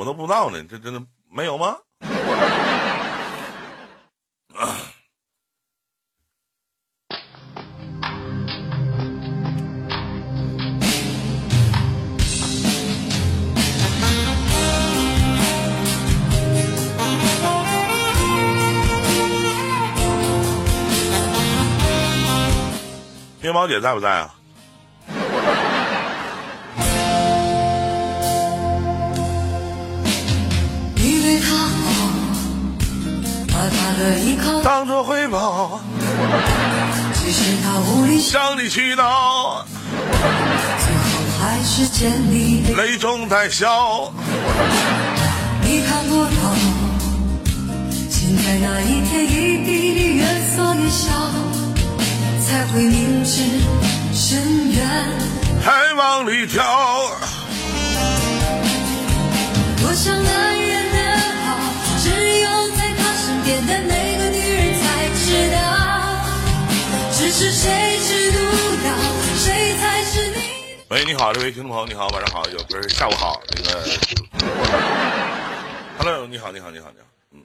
我都不知道呢，这真的没有吗？面包姐在不在啊？当作回报，他无理，向你祈祷，最后还是见你。泪中带笑。你看多到，现在那一天一滴滴月色的笑，才会明知深渊。还往里跳，多想男人的好，只有在那个女人才知道。只是谁知道，谁才是你？喂，你好，这位听众朋友，你好，晚上好，有不是下午好，那个，Hello，你好，你好，你好，你好，嗯，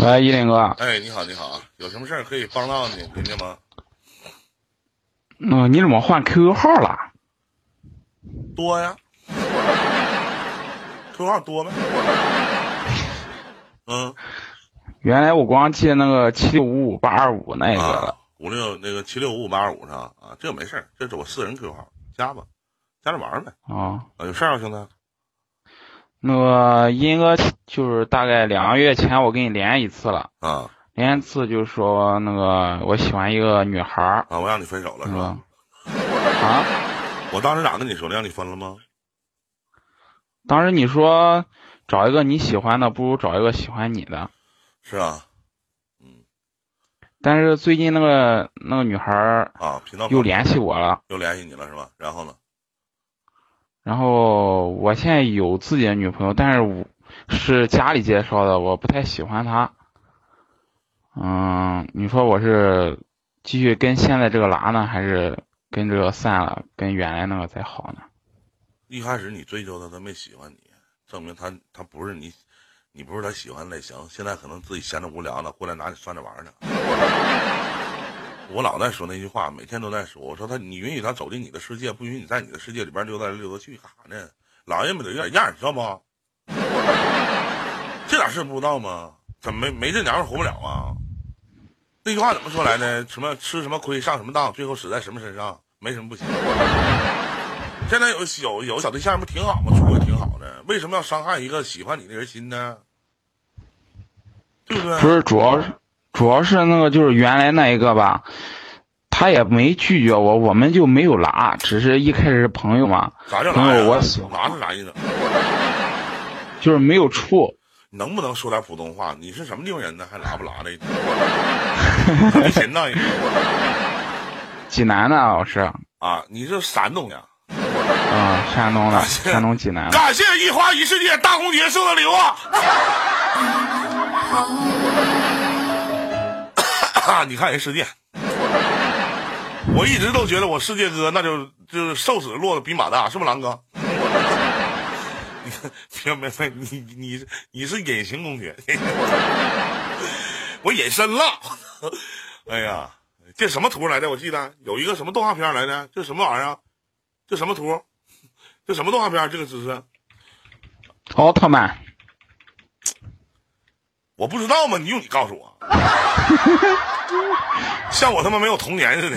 喂，依林哥，哎，你好，你好啊，有什么事儿可以帮到你听见吗？嗯、你怎么换 QQ 号了？多呀，QQ 号多呗，嗯，原来我光记那个七六五五八二五那个五六那个七六五五八二五是吧？啊，这个没事儿，这是我私人 QQ 号，加吧，加着玩儿呗。啊，啊，有事儿啊，兄弟？那个英哥就是大概两个月前我跟你连一次了，啊连一次就是说那个我喜欢一个女孩儿，啊，我让你分手了是吧？？啊，我当时咋跟你说的？让你分了吗？当时你说找一个你喜欢的，不如找一个喜欢你的。是啊，嗯但是最近那个那个女孩儿啊，频道又联系我了，又联系你了是吧？然后呢？然后我现在有自己的女朋友，但是我是家里介绍的，我不太喜欢她。嗯，你说我是继续跟现在这个拉呢，还是跟这个散了，跟原来那个再好呢？一开始你追求她，她没喜欢你，证明他他不是你，你不是他喜欢类型。现在可能自己闲着无聊呢，过来拿你涮着玩呢。我老在说那句话，每天都在说。我说他，你允许他走进你的世界，不允许你在你的世界里边溜达溜达去，干啥呢？老爷们得有点样你，知道不？这点事不知道吗？怎么没没这娘们活不了啊？那句话怎么说来着？什么吃什么亏，上什么当，最后死在什么身上？没什么不行。现在有有有小对象不挺好吗？处的挺好的，为什么要伤害一个喜欢你的人心呢？对不对？不是，主要是主要是那个就是原来那一个吧，他也没拒绝我，我们就没有拉，只是一开始是朋友嘛，啥叫？朋友我喜拿是啥意思？就是没有处。能不能说点普通话？你是什么地方人呢？还拉不拉的？没钱呢济南的老师，啊！你是山东的？啊、山东的，山东济南的。感谢一花一世界大公爵送的礼物。啊！你看人世界，我一直都觉得我世界哥那就就是瘦死骆驼比马大，是不是狼哥？你看，别别别，你你你是隐形公爵，我隐身了。哎呀，这什么图来的？我记得有一个什么动画片来的，这什么玩意儿啊？这什么图？这什么动画片？这个姿势？奥特曼，我不知道吗？你用你告诉我，像我他妈没有童年似的，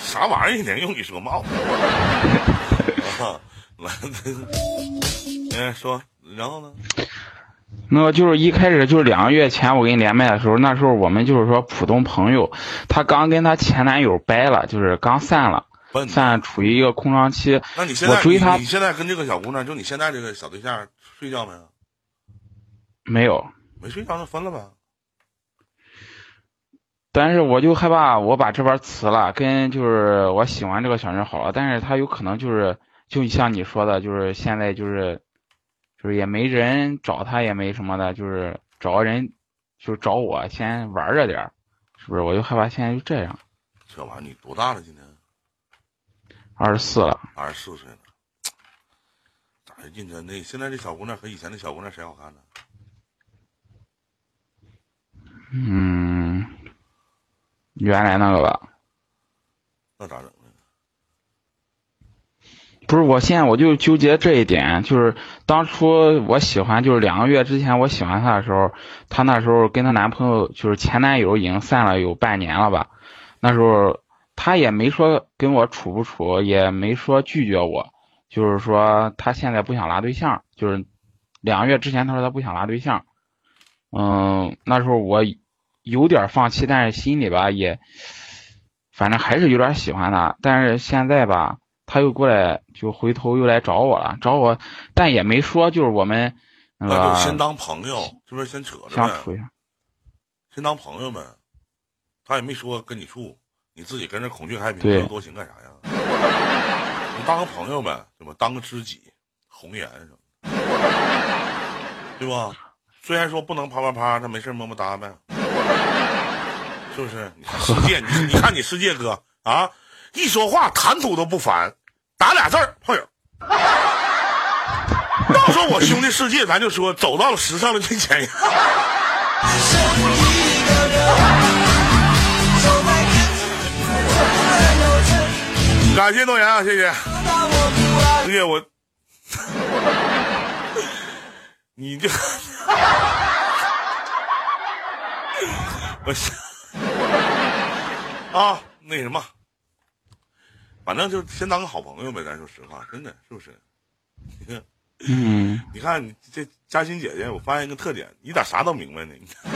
啥玩意儿呢？用你说帽子。啊来，哎，说，然后呢？那个就是一开始就是两个月前我跟你连麦的时候，那时候我们就是说普通朋友，她刚跟她前男友掰了，就是刚散了，笨。散处于一个空窗期。那你现在我追她你，现在跟这个小姑娘，就你现在这个小对象睡觉没有？没有，没睡觉，那分了呗。但是我就害怕我把这边辞了，跟就是我喜欢这个小人好了，但是他有可能就是就像你说的，就是现在就是就是也没人找他，也没什么的，就是找个人就找我先玩着点儿，是不是？我就害怕现在就这样，这玩意儿你多大了？今年二十四了，二十四岁了。咋哎，认真那，现在这小姑娘和以前的小姑娘谁好看呢？嗯，原来那个吧，那咋整呢？不是，我现在我就纠结这一点，就是当初我喜欢，就是两个月之前我喜欢她的时候，她那时候跟她男朋友就是前男友已经散了有半年了吧，那时候她也没说跟我处不处，也没说拒绝我，就是说他现在不想拉对象，就是两个月之前他说他不想拉对象，嗯，那时候我有点放弃，但是心里吧也，反正还是有点喜欢他，但是现在吧。他又过来，就回头又来找我了，找我，但也没说，就是我们那那就个先当朋友，是不是先扯着呗？相处一下。先当朋友呗，他也没说跟你处，你自己跟着孔雀开屏，多情干啥呀？你当个朋友呗，对吧？当个知己，红颜什么的，对吧？虽然说不能啪啪啪，但没事么么哒呗，是不是？你看世界，你你看你世界哥啊，一说话谈吐都不凡，打俩字儿朋友。要说我兄弟世界，咱就说走到了时尚的最前沿。感谢诺言啊，谢谢，谢谢我，你这，我是啊，那什么，反正就先当个好朋友呗，咱说实话，真的是不是？你看，嗯，你看你这嘉欣姐姐，我发现一个特点，你咋啥都明白呢？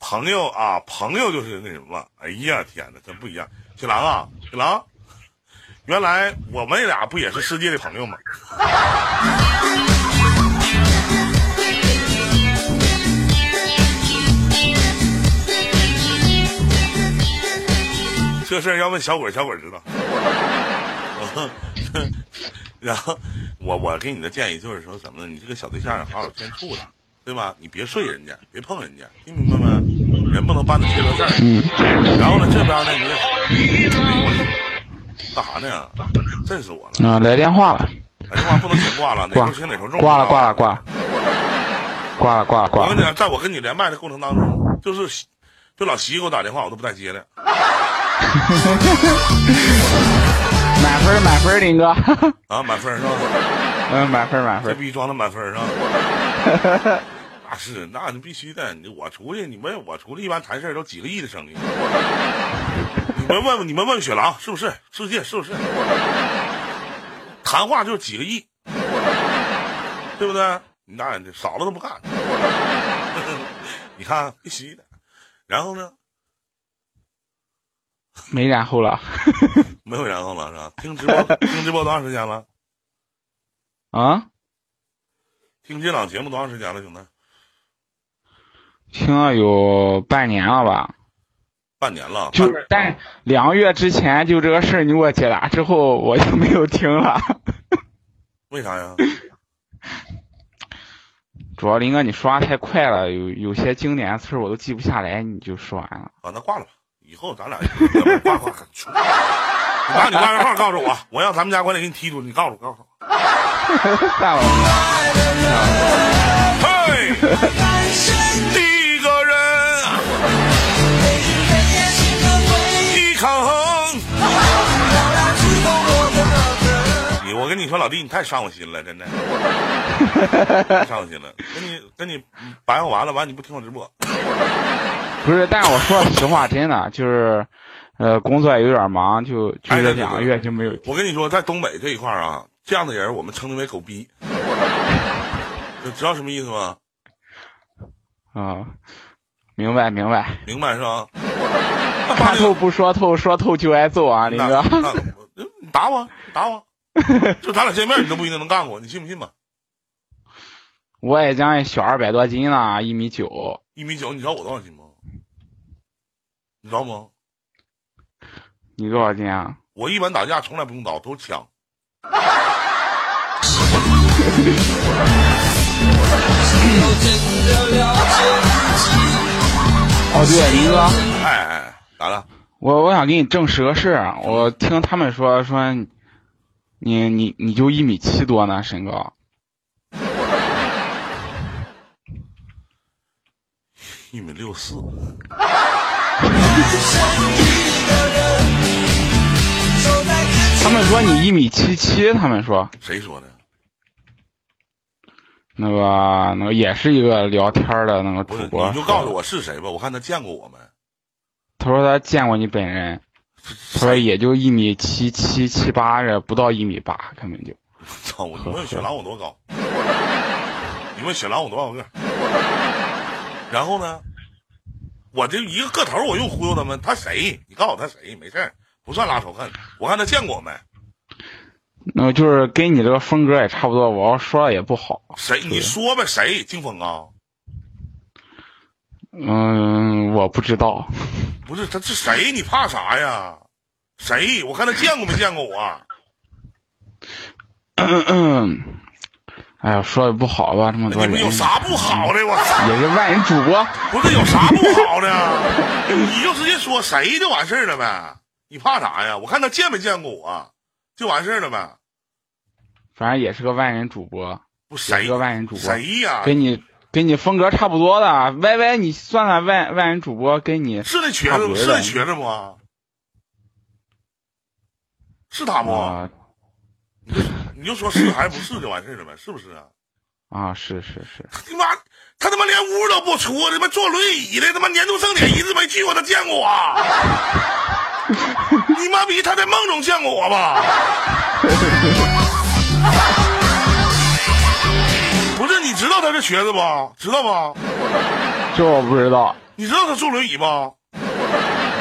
朋友啊，朋友就是那什么，哎呀天哪，真不一样。小狼啊，小狼，原来我们俩不也是世界的朋友吗？这事儿要问小鬼，小鬼知道。然后我我给你的建议就是说怎么呢？你这个小对象好好先处着，对吧？你别睡人家，别碰人家，听明白没？人不能办的缺德事儿。然后呢，这边呢你也干啥呢？震死我了！啊，来电话了，来电话不能先挂了，哪头轻哪头重。挂了，挂了，挂了，挂了，挂了，挂了。我跟你讲，在我跟你连麦的过程当中，就是就老习给我打电话，我都不带接的。满分，满分，林哥。啊，满分是吧？嗯，满分，满分。这逼装的满分是吧？那是，那你必须的。你我出去，你问我出去，一般谈事儿都几个亿的生意。你们问问，你们问雪狼是不是？世界是不是？谈话就是几个亿，对不对？你那少了都不干。你看，必须的。然后呢？没然后了。没有然后了是吧？听直播，听直播多长时间了？啊？听这档节目多长时间了，兄弟？听了有半年了吧？半年了。就是，但两个月之前就这个事儿你给我解答之后，我就没有听了。为啥呀？主要林哥你说话太快了，有有些经典的词儿我都记不下来，你就说完了。啊，那挂了吧。以后咱俩挂挂。你把你挂电话告诉我，我让咱们家管理给你踢出去。你告诉我，告诉我。算了。嘿，我跟你说，老弟，你太伤我心了，真的，太伤我心了。跟你跟你白话完了，完你不听我直播。不是，但是我说实话，真的就是，呃，工作也有点忙，就就这两个月就没有。我跟你说，在东北这一块儿啊，这样的人我们称之为狗逼，知道什么意思吗？啊，明白明白，明白是吧？看透不说透，说透就挨揍啊，林哥。你打我，打我，就咱俩见面，你都不一定能干过，你信不信吧？我也将近小二百多斤呢，一米九。一米九，你知道我多少斤吗？你知道吗？你多少斤啊？我一般打架从来不用刀，都是枪。哦，对，林哥。哎哎，咋了？我我想给你证实个事儿，我听他们说说，你你你就一米七多呢，身高。一米六四，他们说你一米七七，他们说谁说的？那个那个也是一个聊天的那个，主播，你就告诉我是谁吧，我看他见过我们。他说他见过你本人，他说也就一米七七七八这不到一米八，根本就。操！我你问雪狼我多高？你问雪狼我多少个？然后呢？我这一个个头，我又忽悠他们，他谁？你告诉我他谁？没事儿不算拉仇恨。我看他见过我没？那个就是跟你这个风格也差不多，我要说了也不好。谁？你说呗？谁？金峰啊？嗯，我不知道。不是，他是谁？你怕啥呀？谁？我看他见过没见过我？嗯嗯。哎呀，说的不好吧？这么多人，你们有啥不好的？我操！也是万人主播，不是有啥不好的？你就直接说谁就完事儿了呗。你怕啥呀？我看他见没见过我，就完事儿了呗。反正也是个万人主播，不谁个万人主播，谁呀？跟你跟你风格差不多的。歪歪，你算算外外人主播跟你是那瘸子，是那瘸子不？是他不？啊你就说是还是不是就完事了呗，是不是啊？啊，是是是，他妈他他妈连屋都不出，他妈坐轮椅的，他妈年度盛典一次没去过，他见过我。你妈逼，他在梦中见过我吧？道他是瘸子不？知道不？这我不知道，你知道他坐轮椅吗？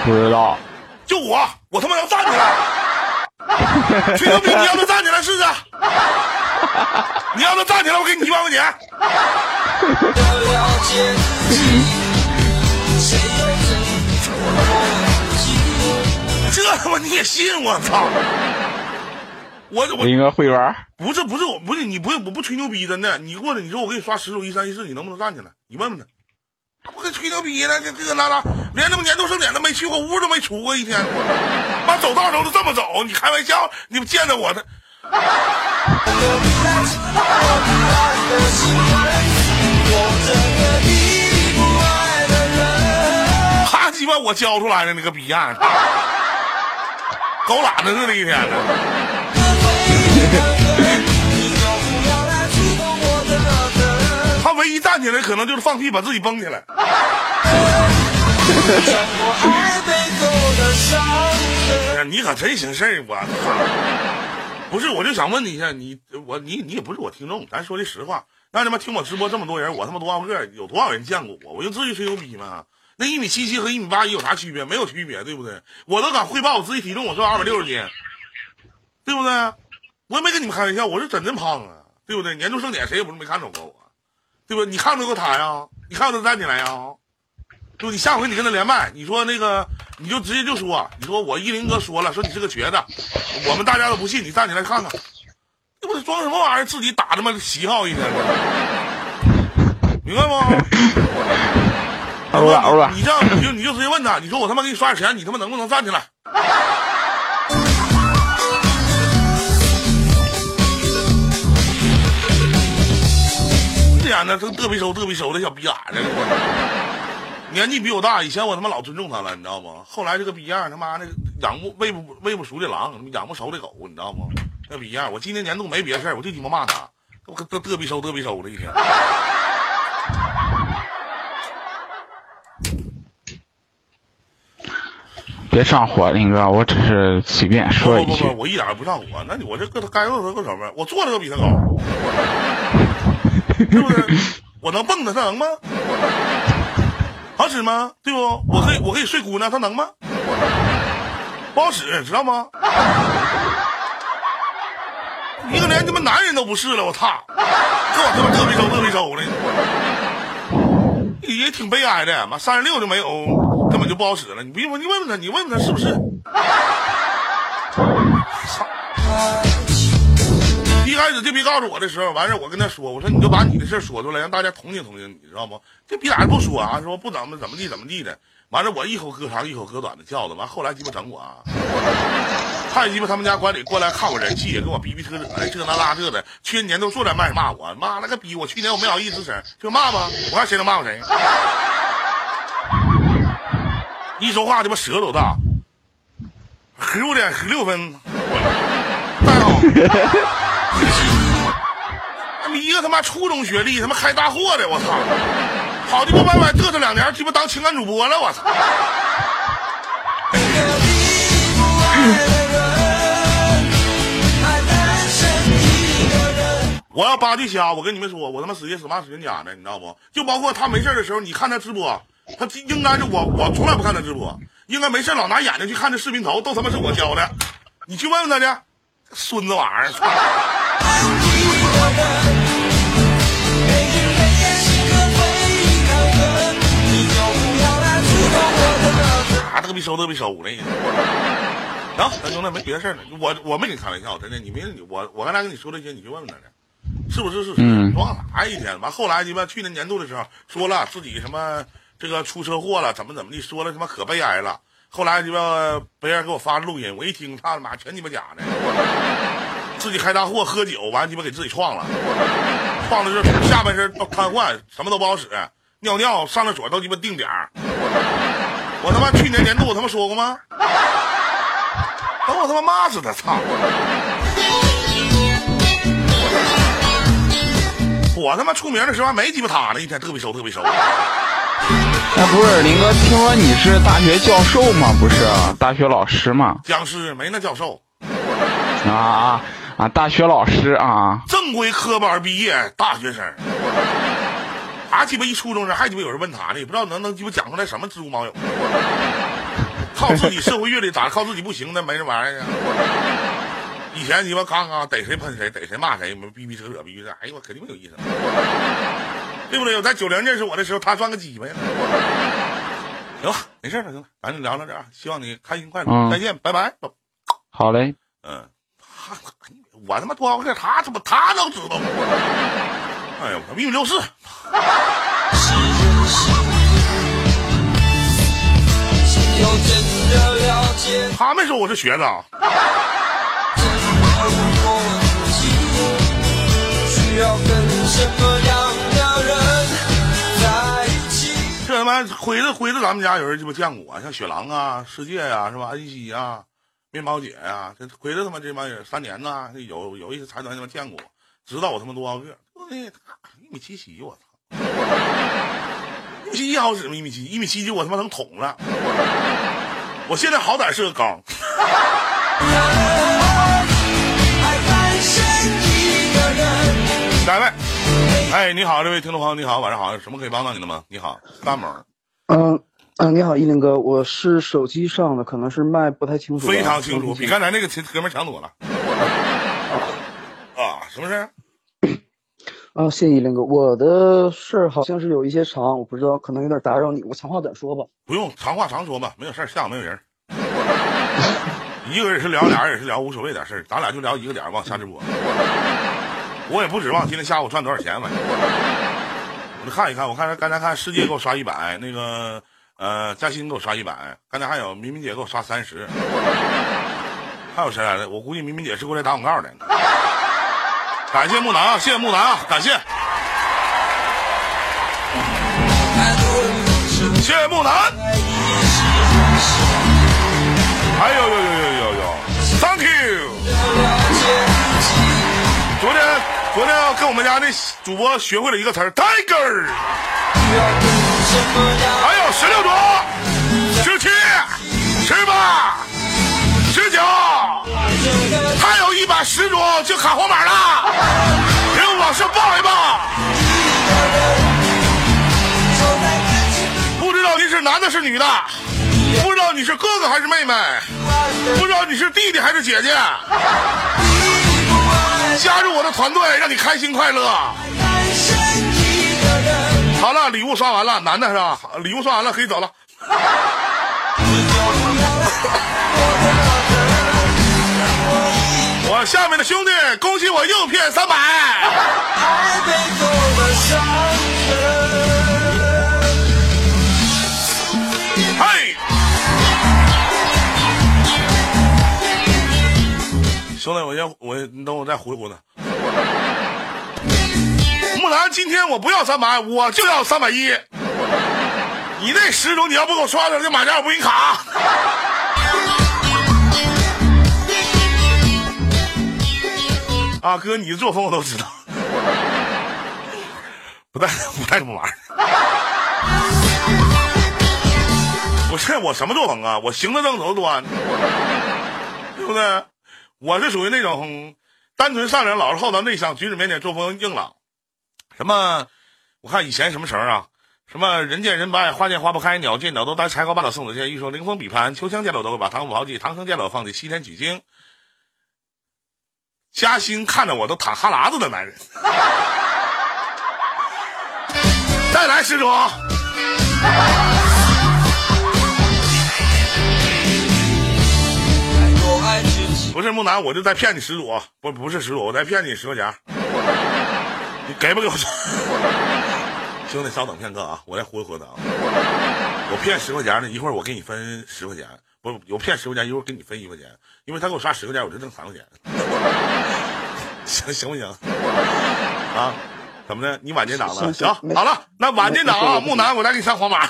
不知道。就我，我他妈要站起来。吹牛逼！你让他站起来试试。你让他站起来，我给你一万块钱。这他妈你也信？我操！我我应该会员，不是不是我不是你不是我不吹牛逼真的，你过来你说我给你刷十组一三一四，你能不能站起来？你问问他。我跟吹牛逼呢，这这个那那，连他妈年度盛典都没去过，屋都没出过一天，妈走道时候都这么走，你开玩笑？你不见着我的？怕鸡巴我教出来的那个逼样，狗懒子似的，一天唯一站起来，可能就是放屁把自己崩起来。哎呀你可真行事儿，我！不是，我就想问你一下，你我你你也不是我听众，咱说句实话，让他妈听我直播这么多人，我他妈多少个，有多少人见过我？我就至于吹牛逼吗？那一米七七和一米八一有啥区别？没有区别，对不对？我都敢汇报我自己体重，我说二百六十斤，对不对？我也没跟你们开玩笑，我是真真胖啊，对不对？年度盛典谁也不是没看着过我，对吧？你看着过他呀？你看着他站起来呀？就你下回你跟他连麦，你说那个，你就直接就说，你说我一林哥说了，说你是个瘸子，我们大家都不信，你站起来看看，这不是装什么玩意儿？自己打他妈旗号一天，明白吗？欧了欧了，你这样你就你就直接问他，你说我他妈给你刷点钱，你他妈能不能站起来？这样的，这嘚逼熟嘚逼熟的小逼崽子，年纪比我大，以前我他妈老尊重他了，你知道吗？后来这个逼样，他妈的养不喂不喂不熟的狼，养不熟的狗，你知道吗？那逼样，我今年年度没别的事儿，我就鸡巴骂他，我嘚嘚逼熟嘚逼熟的一天。别上火，林哥，我只是随便说一句不不不，。我一点也不上火。那你我这个头该个头个什么？我做的都比他高，对不对？我能蹦他，他能吗？好使吗？对不？我可以我可以睡姑娘，他能吗？不好使，知道吗？一个连他妈男人都不是了，我操！跟我他妈嘚逼抽嘚逼抽的，也挺悲哀的。妈，三十六就没有，根本就不好使了。你别问，你问问他，你问问他是不是？操！一开始这逼告诉我的时候，完事我跟他说，我说你就把你的事说出来，让大家同情同情你，知道不？这逼咋还不说啊？说不怎么怎么地怎么地的，完了我一口歌长一口歌短的叫的，完后来鸡巴整我啊！还鸡巴他们家管理过来看我人气，也跟我逼逼扯扯的，这那那这的，去年年都坐在麦骂我，妈了个逼！我去年我没好意思声，就骂吧，我看谁能骂我谁。一说话鸡巴舌头大，十五点十六分，大好。一个他妈初中学历，他妈开大货的，我操！好鸡巴歪歪嘚瑟两年，鸡巴当情感主播了，我操！我要八句瞎，我跟你们说，我他妈死爷死妈死人家的，你知道不？就包括他没事的时候，你看他直播，他应该是我，我从来不看他直播，应该没事老拿眼睛去看这视频头，都他妈是我教的。你去问问他去，孙子玩意儿！啊，嘚逼收嘚逼收的。行，咱兄弟没别的事儿了，我我没跟你开玩笑，真的，你没我我刚才跟你说这些，你去问问他去。是不是是是？忘了，哎一天完后来鸡巴去年年度的时候说了自己什么这个出车祸了，怎么怎么的，说了他妈可悲哀了。后来鸡巴别人给我发录音，我一听，他妈全鸡巴假的。自己开大货喝酒，完鸡巴给自己撞了，撞的是下半身都瘫痪，什么都不好使，尿尿上厕所都鸡巴定点。我他妈去年年度我他妈说过吗？等我他妈骂死他！操！我他妈出名的时候还没鸡巴他呢，一天特别熟特别熟。哎，不是林哥，听说你是大学教授吗？不是，大学老师吗？僵尸没那教授。啊啊啊！大学老师啊，正规科班毕业大学生。还鸡巴一初中生，还鸡巴有人问他呢，也不知道能能鸡巴讲出来什么知无猫友。靠自己社会阅历咋靠自己不行呢？没这玩意儿啊。以前鸡巴刚刚逮谁喷谁，逮谁骂谁，逼逼扯扯，逼逼扯，哎呦我肯定没有意思，对不对？我在九零认识我的时候，他算个鸡巴呀。行了，没事了，行了，咱就聊到这儿，希望你开心快乐，再见，拜拜。好嘞。嗯，他我他妈多少个，他怎么他都知道？哎呦，我一米六四。他没说我是学长。这他妈辉子辉子，咱们家有人鸡巴见过，像雪狼啊、世界呀，是吧？安西呀、面包姐呀，这辉子他妈这帮人三年呐，有有一些财团他妈见过，知道我他妈多少个？对，一米七七，我操！一米七一好使吗？一米七一米七几，我他妈能捅了。我现在好歹是个高。哎，你好，这位听众朋友，你好，晚上好，有什么可以帮到你的吗？你好，大猛。嗯嗯，你好，依林哥，我是手机上的，可能是麦不太清楚。非常清楚，比刚才那个哥们强多了。啊，什么事？啊，谢谢依林哥，我的事儿好像是有一些长，我不知道，可能有点打扰你，我长话短说吧。不用，长话长说吧，没有事儿，下午没有人。一个人是聊，俩人也是聊，无所谓点事儿，咱俩就聊一个点，往下直播。我也不指望今天下午赚多少钱，反正我就看一看。我看刚才看世界给我刷一百，那个呃嘉欣给我刷一百，刚才还有明明姐给我刷三十，还有谁来的？我估计明明姐是过来打广告的。感谢木南啊，谢谢木南啊，感谢，谢谢木南。哎呦呦呦呦呦呦，Thank you。昨天昨天跟我们家那主播学会了一个词儿，tiger。还有十六种、十七、十八、十九，还有一百十种就卡黄板了，给我往上报一报。不知道你是男的是女的，不知道你是哥哥还是妹妹，不知道你是弟弟还是姐姐。加入我的团队，让你开心快乐。好了，礼物刷完了，男的是吧？礼物刷完了，可以走了。我下面的兄弟，恭喜我又骗三百。兄弟，我先我你等我再回回他。木兰，今天我不要三百，我就要三百一。你那十种你要不给我刷了，这马甲我不给你卡。啊，哥，你的作风我都知道，不带不带这么玩。不是我什么作风啊？我行得正走得端，对不对？我是属于那种单纯善良、老实厚道、内向、举止腼腆、作风硬朗。什么？我看以前什么词儿啊？什么人见人不爱，花见花不开，鸟见鸟都呆，柴高八斗送子箭，欲说凌风笔攀，秋香见了都会把唐舞豪记，唐僧见了放弃西天取经。嘉兴看着我都淌哈喇子的男人。再来施主。不是木南，我就再骗你十组，不不是十组，我再骗你十块钱。你给不给我？兄弟，稍等片刻啊，我再忽悠忽悠他啊。我骗十块钱呢，一会儿我给你分十块钱，不是我骗十块钱，一会儿给你分一块钱，因为他给我刷十块钱，我就挣三块钱。行行不行？啊？怎么的？你晚进档了？行，好了，那晚进档啊，木南，我再给你上黄马。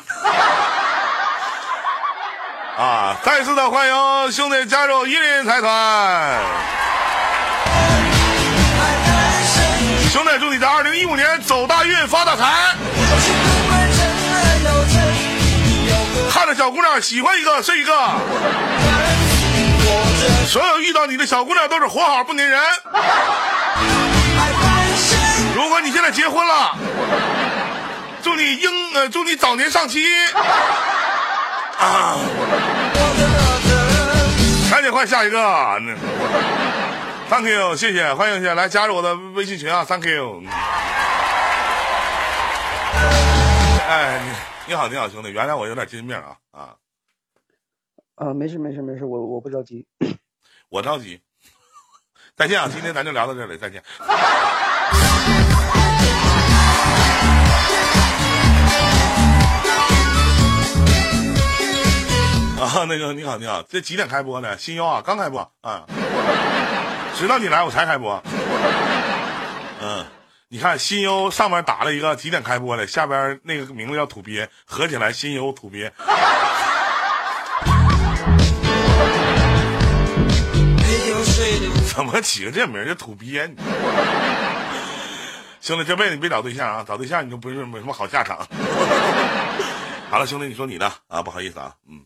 啊！再次的欢迎兄弟加入一林财团。兄弟，祝你在二零一五年走大运发大财！看着小姑娘喜欢一个是一个，所有遇到你的小姑娘都是活好不粘人。如果你现在结婚了，祝你英呃，祝你早年上妻。啊！赶紧换下一个。Thank you，谢谢，欢迎谢谢，来加入我的微信群啊，Thank you。哎，你你好，你好，兄弟，原谅我有点金病啊啊，啊，没事没事没事，我我不着急。我着急。再见啊，今天咱就聊到这里，再见。啊，那个你好，你好，这几点开播呢？新优啊，刚开播啊，知道你来我才开播。嗯，你看新优上面打了一个几点开播的，下边那个名字叫土鳖，合起来新优土鳖。怎么起个这名叫土鳖？兄弟，这辈子你别找对象啊，找对象你就不是没什么好下场。好了，兄弟，你说你的啊，不好意思啊，嗯，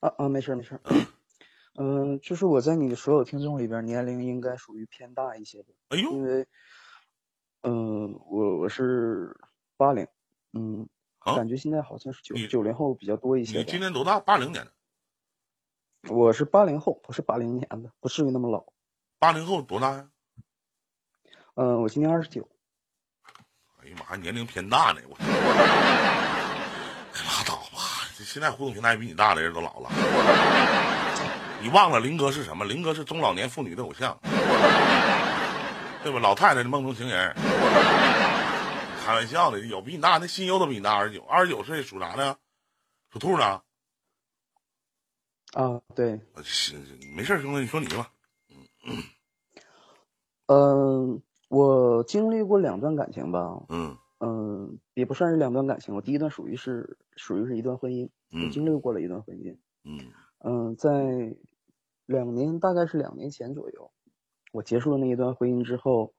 啊啊，没事没事。嗯、就是我在你的所有听众里边，年龄应该属于偏大一些的，哎呦，因为，嗯、我我是八零，嗯，啊感觉现在好像是九九零后比较多一些你。今年多大？八零年的，我是八零后，不是八零年的，不至于那么老。八零后多大呀？嗯、我今年二十九。哎呀妈，年龄偏大呢，我。现在互动平台比你大的人都老了。你忘了林哥是什么？林哥是中老年妇女的偶像，对吧？老太太的梦中情人。开玩笑的，有比你大，那心优都比你大二十九，二十九岁属啥的？属兔的。啊，对，是没事，兄弟，你说你吧。嗯、我经历过两段感情吧，嗯嗯、也不算是两段感情，我第一段属于是属于是一段婚姻，我嗯经历过了一段婚姻。嗯嗯，在两年，大概是两年前左右，我结束了那一段婚姻之后，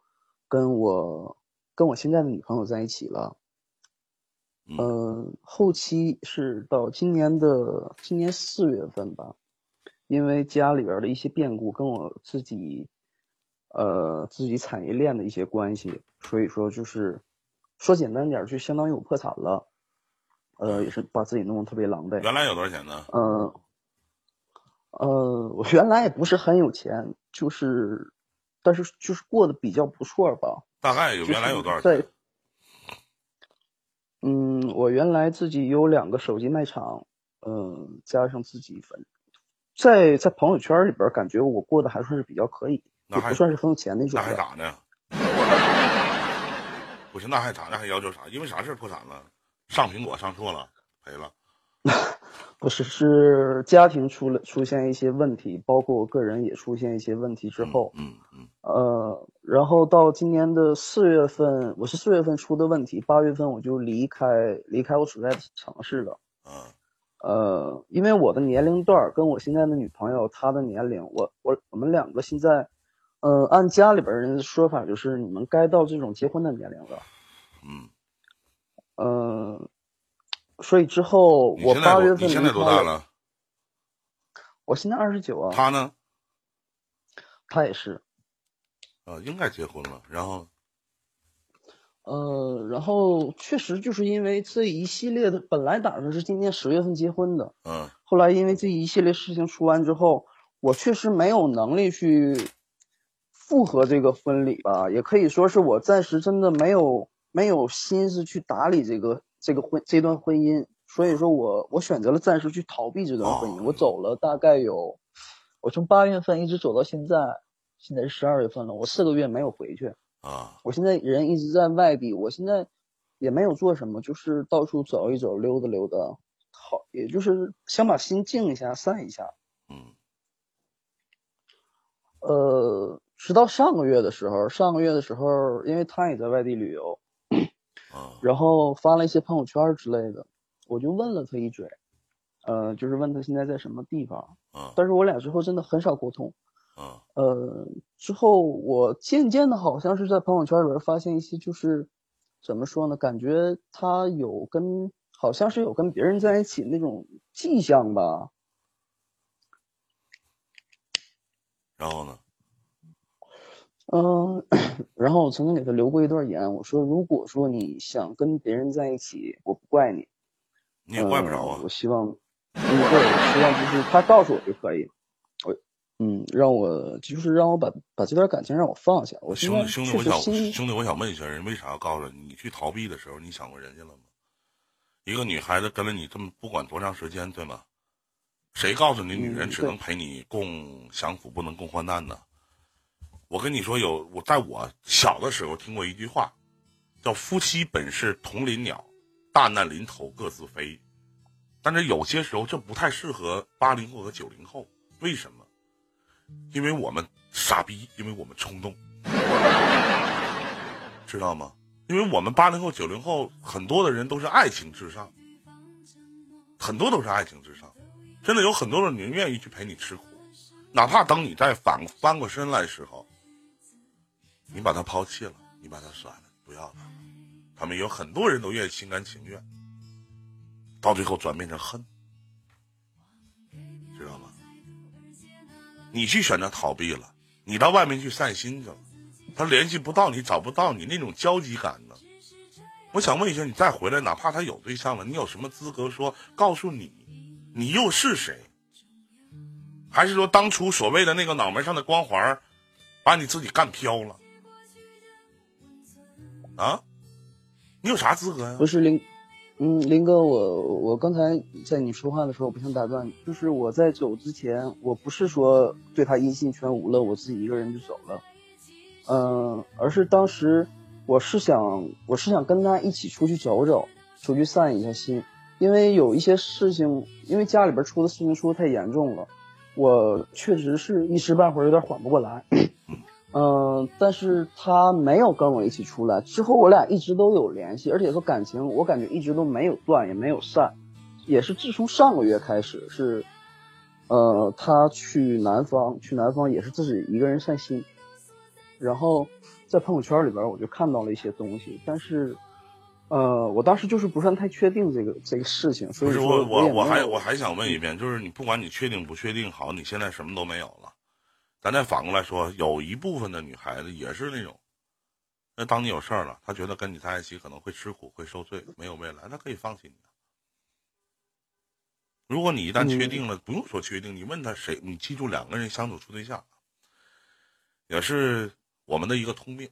跟我跟我现在的女朋友在一起了。嗯嗯，后期是到今年的今年四月份吧，因为家里边的一些变故，跟我自己，呃，自己产业链的一些关系，所以说就是说简单点儿，就相当于我破产了，呃，也是把自己弄得特别狼狈。原来有多少钱呢？嗯，呃，我原来也不是很有钱，就是，但是就是过得比较不错吧。大概有原来有多少在钱？嗯，我原来自己有两个手机卖场，嗯，加上自己反，在在朋友圈里边，感觉我过得还算是比较可以，那还也不算是很有钱那种那还。咋呢？不是，那还咋？那还要求啥？因为啥事儿破产了？上苹果上错了，赔了。不是，是家庭出了出现一些问题，包括我个人也出现一些问题之后，嗯嗯呃，然后到今年的四月份，我是四月份出的问题，八月份我就离开离开我所在的城市了。嗯呃，因为我的年龄段儿跟我现在的女朋友她的年龄，我我我们两个现在，呃，按家里边人的说法，就是你们该到这种结婚的年龄了。嗯，嗯，所以之后我八月份你现在多大？了？我现在二十九啊，他呢？他也是。啊，应该结婚了。然后呃，然后确实就是因为这一系列的，本来打算是今年十月份结婚的，嗯后来因为这一系列事情出完之后，我确实没有能力去复合这个婚礼吧，也可以说是我暂时真的没有没有心思去打理这个这个婚这段婚姻，所以说我我选择了暂时去逃避这段婚姻，哦我走了大概有，我从八月份一直走到现在，现在是十二月份了，我四个月没有回去。啊我现在人一直在外地，我现在也没有做什么，就是到处走一走，溜达溜达，好，也就是想把心静一下，散一下。嗯呃，直到上个月的时候，上个月的时候，因为他也在外地旅游，啊然后发了一些朋友圈之类的，我就问了他一嘴，呃，就是问他现在在什么地方，啊但是我俩之后真的很少沟通。啊呃，之后我渐渐的好像是在朋友圈里边发现一些，就是怎么说呢，感觉他有跟好像是有跟别人在一起那种迹象吧。然后呢？嗯，然后我曾经给他留过一段言，我说如果说你想跟别人在一起，我不怪你，你也怪不着啊呃我。希望，嗯，对，我希望就是他告诉我就可以，我，嗯，让我就是让我把把这段感情让我放下。我现兄弟兄弟，我想兄弟，我想问一下，人为啥要告诉你？你去逃避的时候，你想过人家了吗？一个女孩子跟了你这么不管多长时间，对吗？谁告诉你女人只能陪你共享福，不能共患难呢？我跟你说有，我在我小的时候听过一句话，叫“夫妻本是同林鸟，大难临头各自飞”。但是有些时候这不太适合八零后和九零后，为什么？因为我们傻逼，因为我们冲动，知道吗？因为我们八零后、九零后很多的人都是爱情至上，很多都是爱情至上，真的有很多的人愿意去陪你吃苦，哪怕等你再反翻过身来的时候，你把他抛弃了，你把他甩了，不要他，他们有很多人都愿意心甘情愿，到最后转变成恨，知道吗？你去选择逃避了，你到外面去散心去了，他联系不到你，找不到你那种焦急感呢？我想问一下，你再回来，哪怕他有对象了，你有什么资格说告诉你，你又是谁？还是说当初所谓的那个脑门上的光环，把你自己干飘了？啊？你有啥资格呀、不是林，嗯，林哥，我我刚才在你说话的时候，我不想打断你，就是我在走之前，我不是说对他音信全无了，我自己一个人就走了，嗯、而是当时我是想，我是想跟他一起出去走走，出去散一下心，因为有一些事情，因为家里边出的事情出的太严重了，我确实是一时半会儿有点缓不过来。嗯，但是他没有跟我一起出来，之后我俩一直都有联系，而且说感情我感觉一直都没有断，也没有散，也是自从上个月开始是，呃，他去南方，去南方也是自己一个人散心，然后在朋友圈里边我就看到了一些东西，但是，呃，我当时就是不算太确定这个这个事情，所以说我我我还我还想问一遍，就是你不管你确定不确定，好，你现在什么都没有了，咱再反过来说，有一部分的女孩子也是那种，那当你有事儿了，她觉得跟你在一起可能会吃苦会受罪，没有未来，她可以放弃你。如果你一旦确定了，不用说确定，你问他谁，你记住两个人相处处对象，也是我们的一个通病。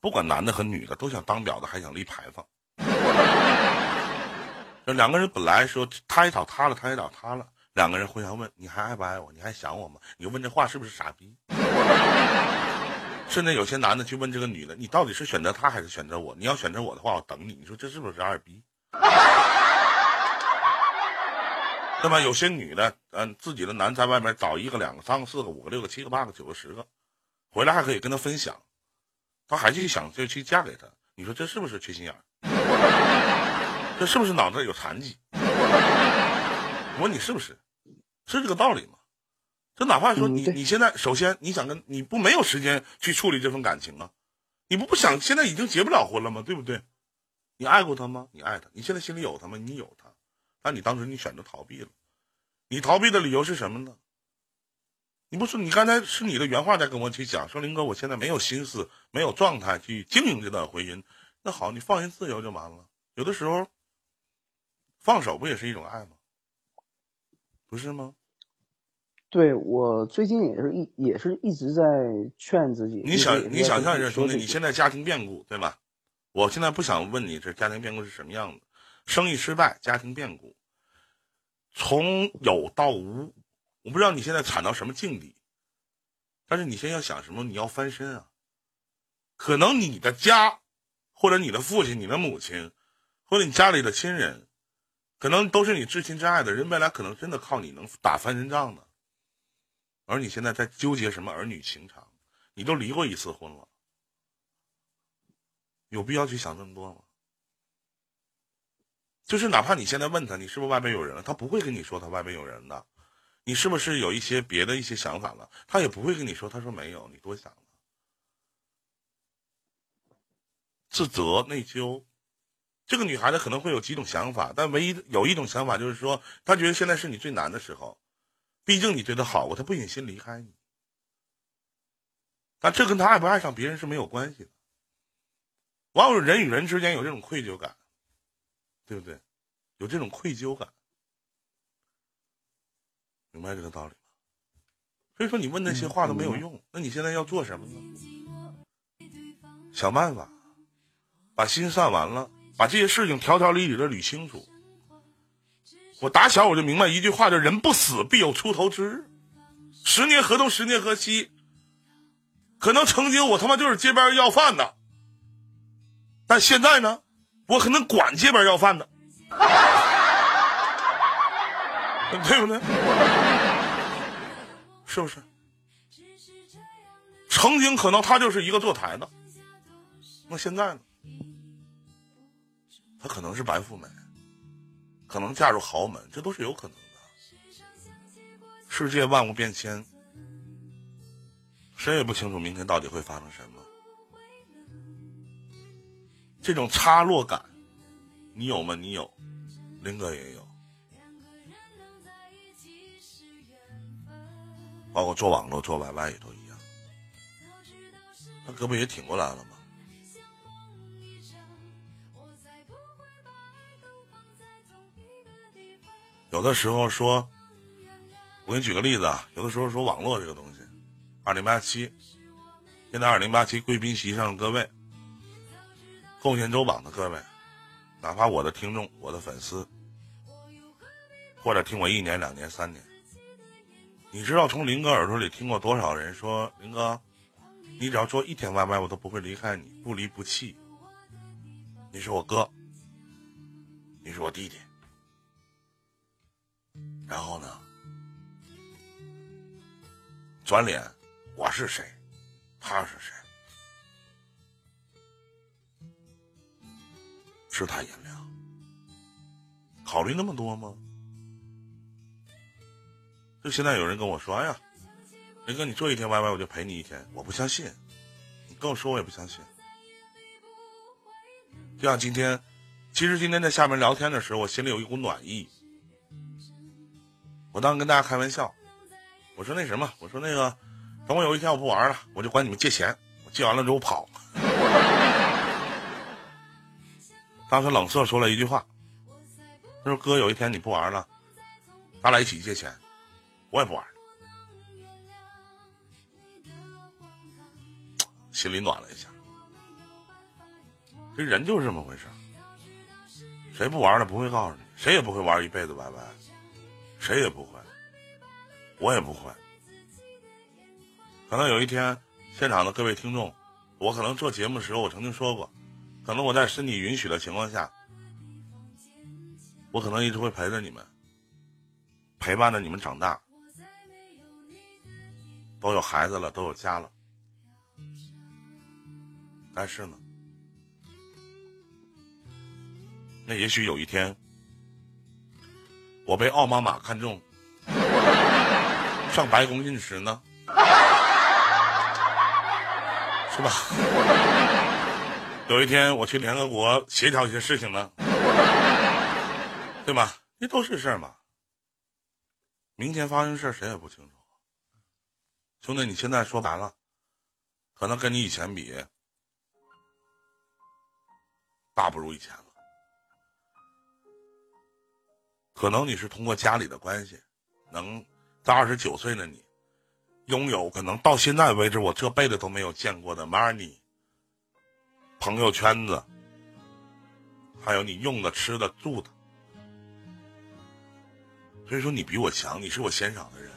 不管男的和女的，都想当婊子，还想立牌坊。这两个人本来说他也找他了，他也找他了，两个人互相问：“你还爱不爱我？你还想我吗？”你问这话是不是傻逼？甚至有些男的去问这个女的：“你到底是选择他还是选择我？你要选择我的话，我等你。”你说这是不是二逼？对吧？有些女的，嗯、自己的男在外面找一个、两个、三个、四个、五个、六个、七个、八个、九个、十个，回来还可以跟他分享，他还去想就去嫁给他，你说这是不是缺心眼？这是不是脑子有残疾？我问你是不是？是这个道理吗？这哪怕说你、嗯你现在首先你想跟你不没有时间去处理这份感情啊，你不不想现在已经结不了婚了吗？对不对？你爱过他吗？你爱他，你现在心里有他吗？你有他，但你当时你选择逃避了，你逃避的理由是什么呢？你不是你刚才是你的原话在跟我去讲，说林哥，我现在没有心思，没有状态去经营这段婚姻。那好，你放任自由就完了。有的时候，放手不也是一种爱吗？不是吗？对我最近也是一也是一直在劝自己。你想，你想象一下，兄弟，你现在家庭变故，对吧？我现在不想问你这家庭变故是什么样子，生意失败，家庭变故，从有到无，我不知道你现在惨到什么境地，但是你现在要想什么？你要翻身啊！可能你的家，或者你的父亲、你的母亲，或者你家里的亲人，可能都是你至亲至爱的人，未来可能真的靠你能打翻身仗呢。而你现在在纠结什么儿女情长？你都离过一次婚了，有必要去想这么多吗？就是哪怕你现在问他你是不是外边有人了，他不会跟你说他外边有人的。你是不是有一些别的一些想法了？他也不会跟你说，他说没有，你多想了。自责、内疚，这个女孩子可能会有几种想法，但唯一有一种想法就是说，她觉得现在是你最难的时候，毕竟你对她好过，她不忍心离开你。但这跟她爱不爱上别人是没有关系的。往往人与人之间有这种愧疚感，对不对？有这种愧疚感，明白这个道理吗？所以说你问那些话都没有用，那你现在要做什么呢？想办法，把心散完了，把这些事情条条理理的捋清楚。我打小我就明白一句话，叫“人不死必有出头之日”。十年河东，十年河西。可能曾经我他妈就是街边要饭的，但现在呢，我可能管街边要饭的，对不对？是不是？曾经可能他就是一个坐台的，那现在呢？可能是白富美，可能嫁入豪门，这都是有可能的。世界万物变迁，谁也不清楚明天到底会发生什么。这种差落感，你有吗？你有，林哥也有。包括做网络、做 YY 也都一样。他胳膊也挺过来了吗？有的时候说，我给你举个例子啊，有的时候说网络这个东西，二零八七，现在二零八七贵宾席上的各位，贡献周榜的各位，哪怕我的听众、我的粉丝，或者听我一年、两年、三年，你知道从林哥耳朵里听过多少人说林哥，你只要做一天外卖我都不会离开你，不离不弃。你是我哥，你是我弟弟。然后呢？转脸，我是谁？他是谁？世态炎凉，考虑那么多吗？就现在有人跟我说：“哎呀，林哥，你做一天 YY，我就陪你一天。”我不相信，你跟我说我也不相信。就像今天，其实今天在下面聊天的时候，我心里有一股暖意。我当时跟大家开玩笑，我说那什么，我说那个，等我有一天我不玩了，我就管你们借钱，我借完了之后跑。当时冷色说了一句话，他说：“哥，有一天你不玩了，咱俩一起借钱，我也不玩。”心里暖了一下。这人就是这么回事，谁不玩了不会告诉你，谁也不会玩一辈子 YY。谁也不会，我也不会。可能有一天，现场的各位听众，我可能做节目的时候，我曾经说过，可能我在身体允许的情况下，我可能一直会陪着你们。陪伴着你们长大，都有孩子了，都有家了。但是呢，那也许有一天，我被奥巴马看中，上白宫任职呢，是吧？有一天我去联合国协调一些事情呢，对吧？这都是事儿嘛。明天发生事儿谁也不清楚。兄弟，你现在说白了，可能跟你以前比，大不如以前了。可能你是通过家里的关系，能在二十九岁的你，拥有可能到现在为止我这辈子都没有见过的 money，朋友圈子，还有你用的、吃的、住的。所以说你比我强，你是我欣赏的人，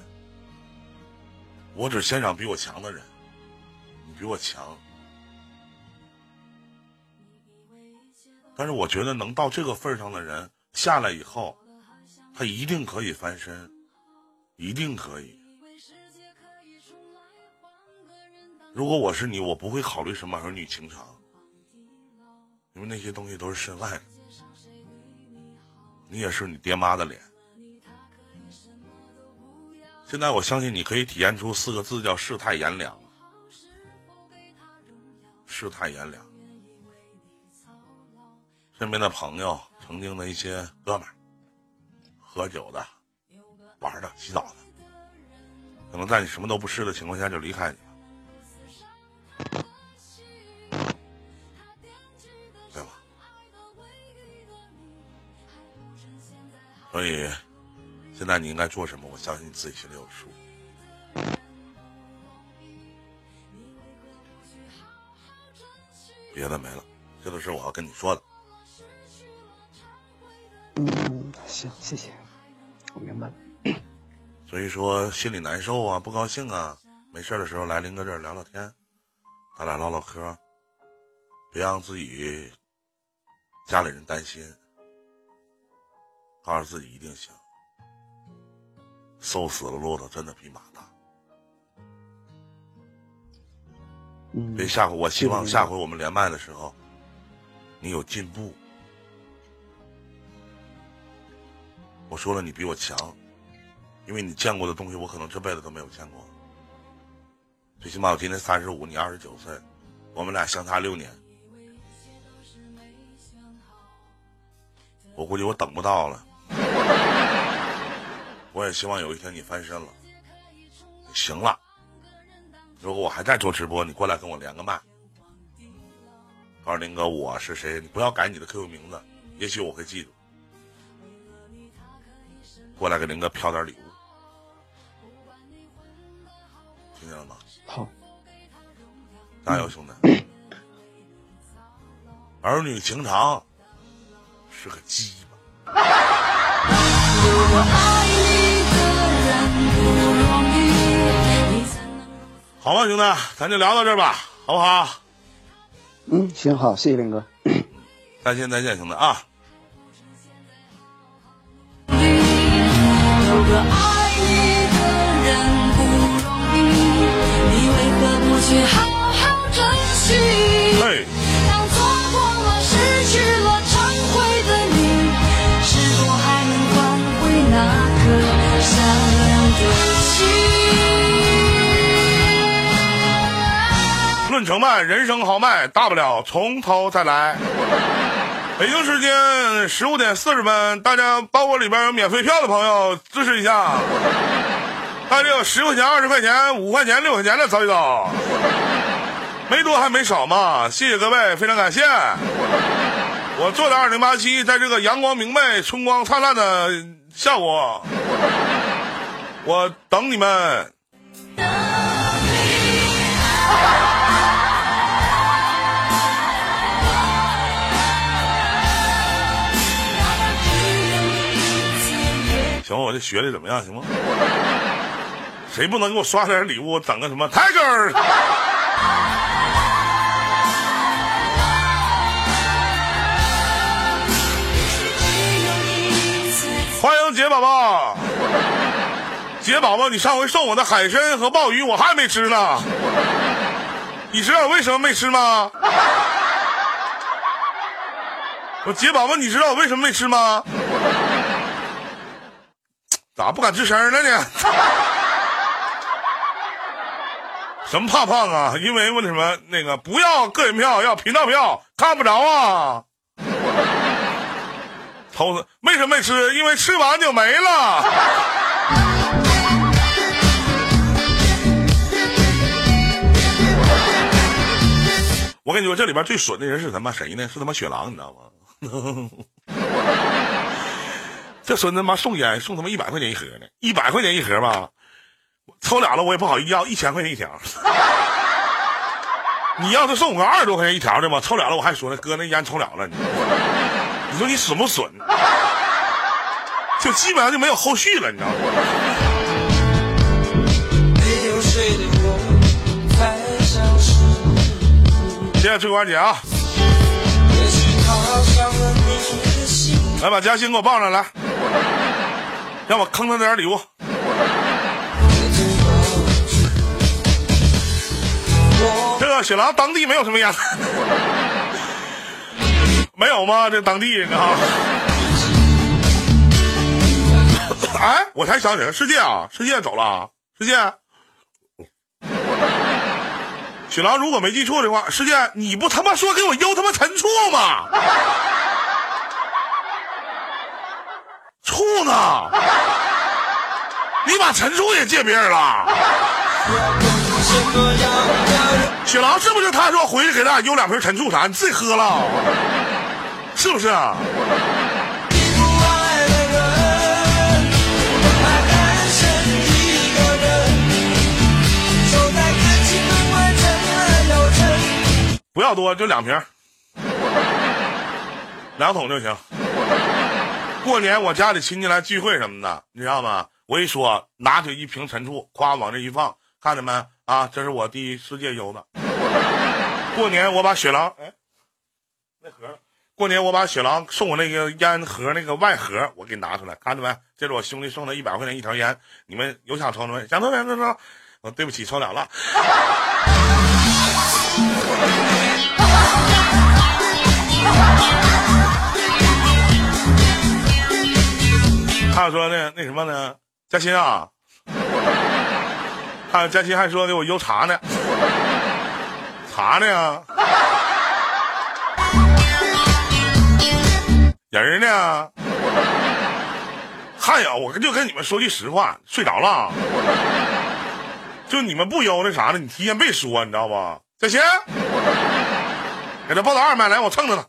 我只欣赏比我强的人，你比我强。但是我觉得能到这个份上的人下来以后，他一定可以翻身，一定可以。如果我是你，我不会考虑什么儿女情长，因为那些东西都是身外的。你也是你爹妈的脸。现在我相信你可以体验出四个字，叫世态炎凉。世态炎凉，身边的朋友，曾经的一些哥们儿，喝酒的、玩的、洗澡的，可能在你什么都不是的情况下就离开你了，对吧？所以。现在你应该做什么？我相信你自己心里有数。别的没了，这都是我要跟你说的。行，谢谢，我明白了。所以说心里难受啊，不高兴啊，没事的时候来林哥这儿聊聊天，咱俩唠唠嗑，别让自己家里人担心，告诉自己一定行。瘦死了骆驼真的比马大。嗯，所以下回我希望下回我们连麦的时候，你有进步。我说了，你比我强，因为你见过的东西，我可能这辈子都没有见过。最起码我今年三十五，你二十九岁，我们俩相差六年，我估计我等不到了。我也希望有一天你翻身了，行了。如果我还在做直播，你过来跟我连个麦，告诉林哥我是谁，你不要改你的 QQ 名字，也许我会记住。过来给林哥飘点礼物，听见了吗？好，加油，兄弟！儿女情长是个鸡巴。好吧，兄弟，咱就聊到这儿吧，好不好？嗯，行，好，谢谢林哥。再见，再见，兄弟啊！有个爱你的人不容易，你为何不去好好珍惜？当错过了、失去了、忏悔的你，是否还能换回那颗善良的心？论成败，人生豪迈，大不了从头再来。北京时间十五点四十分，大家包裹里边有免费票的朋友支持一下，大家有十块钱、二十块钱、五块钱、六块钱的走一走，没多还没少嘛，谢谢各位，非常感谢。我做的二零八七，在这个阳光明媚、春光灿烂的下午，我等你们。行，我这学的怎么样？行吗？谁不能给我刷点礼物？整个什么 Tiger？欢迎杰宝宝。杰宝宝，你上回送我的海参和鲍鱼我还没吃呢，你知道我为什么没吃吗？我杰宝宝，你知道我为什么没吃吗？咋不敢吱声了呢？什么怕胖啊？因为为什么那个不要个人票，要频道票，看不着啊。头子为什么没吃？因为吃完就没了。我跟你说，这里边最损的人是他妈谁呢？是他妈雪狼，你知道吗？这孙子妈送烟送他妈一百块钱一盒呢，一百块钱一盒吧，抽俩了我也不好意要，一千块钱一条。你要是送我个二十多块钱一条的吧，抽俩了我还说呢，哥那烟抽了了，你说你损不损？就基本上就没有后续了，你知道吗？谢谢翠花姐啊，来把嘉欣给我抱上来，让我坑他点礼物。这个雪狼当地没有什么烟，没有吗？这当地啊。哎，我才想起来，世界啊，世界走了，世界。雪狼如果没记错的话，世界你不他妈说给我邮他妈陈醋吗？醋呢？你把陈醋也借别人了？雪狼是不是他说回去给咱俩邮两瓶陈醋啥？你自己喝了，是不是？不要多，就两瓶，两桶就行。过年我家里亲戚来聚会什么的，你知道吗？我一说，拿起一瓶陈醋，夸往这一放，看见没啊？这是我第一世界邮的。过年我把雪狼，哎，那盒，过年我把雪狼送我那个烟盒那个外盒，我给拿出来，看见没？这是我兄弟送的一百块钱一条烟，你们有想抽的没？想抽想抽抽。哦，对不起，抽了了。还说呢，那什么呢？嘉欣啊，还有嘉欣还说给我邮茶呢，茶呢？人呢？还有，我就跟你们说句实话，睡着了。就你们不邮那啥的，你提前别说，你知道不？嘉欣，给他报到二麦来，我蹭着呢。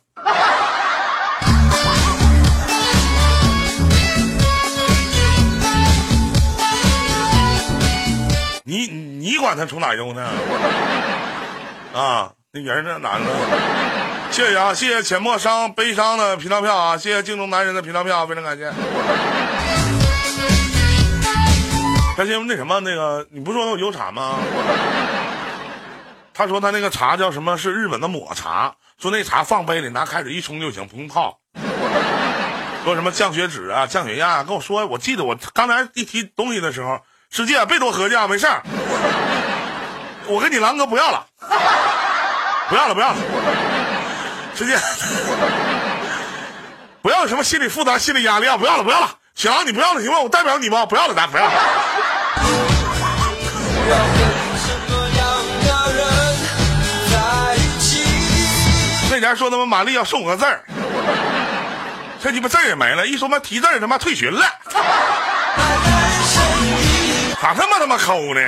你你管他从哪邮呢？啊，那人呢？哪呢？谢谢啊，谢谢浅陌伤悲伤的频道票啊，谢谢镜中男人的频道票，非常感谢。嘉欣，那什么，那个你不是说有油茶吗？他说他那个茶叫什么？是日本的抹茶，说那茶放杯里拿开水一冲就行，不用泡。说什么降血脂啊、降血压啊，跟我说，我记得我刚才一提东西的时候，师姐别多合计啊，没事儿。我跟你狼哥不要了，不要了，不要了，师姐，不要有什么心理负担、心理压力啊，不要了，不要了。行，你不要了行吗？我代表你吧，不要了，咱不要了。那前说他妈玛丽要送我个字儿，这鸡巴字儿也没了，一说妈提字儿他妈退群了，咋他妈他妈抠呢？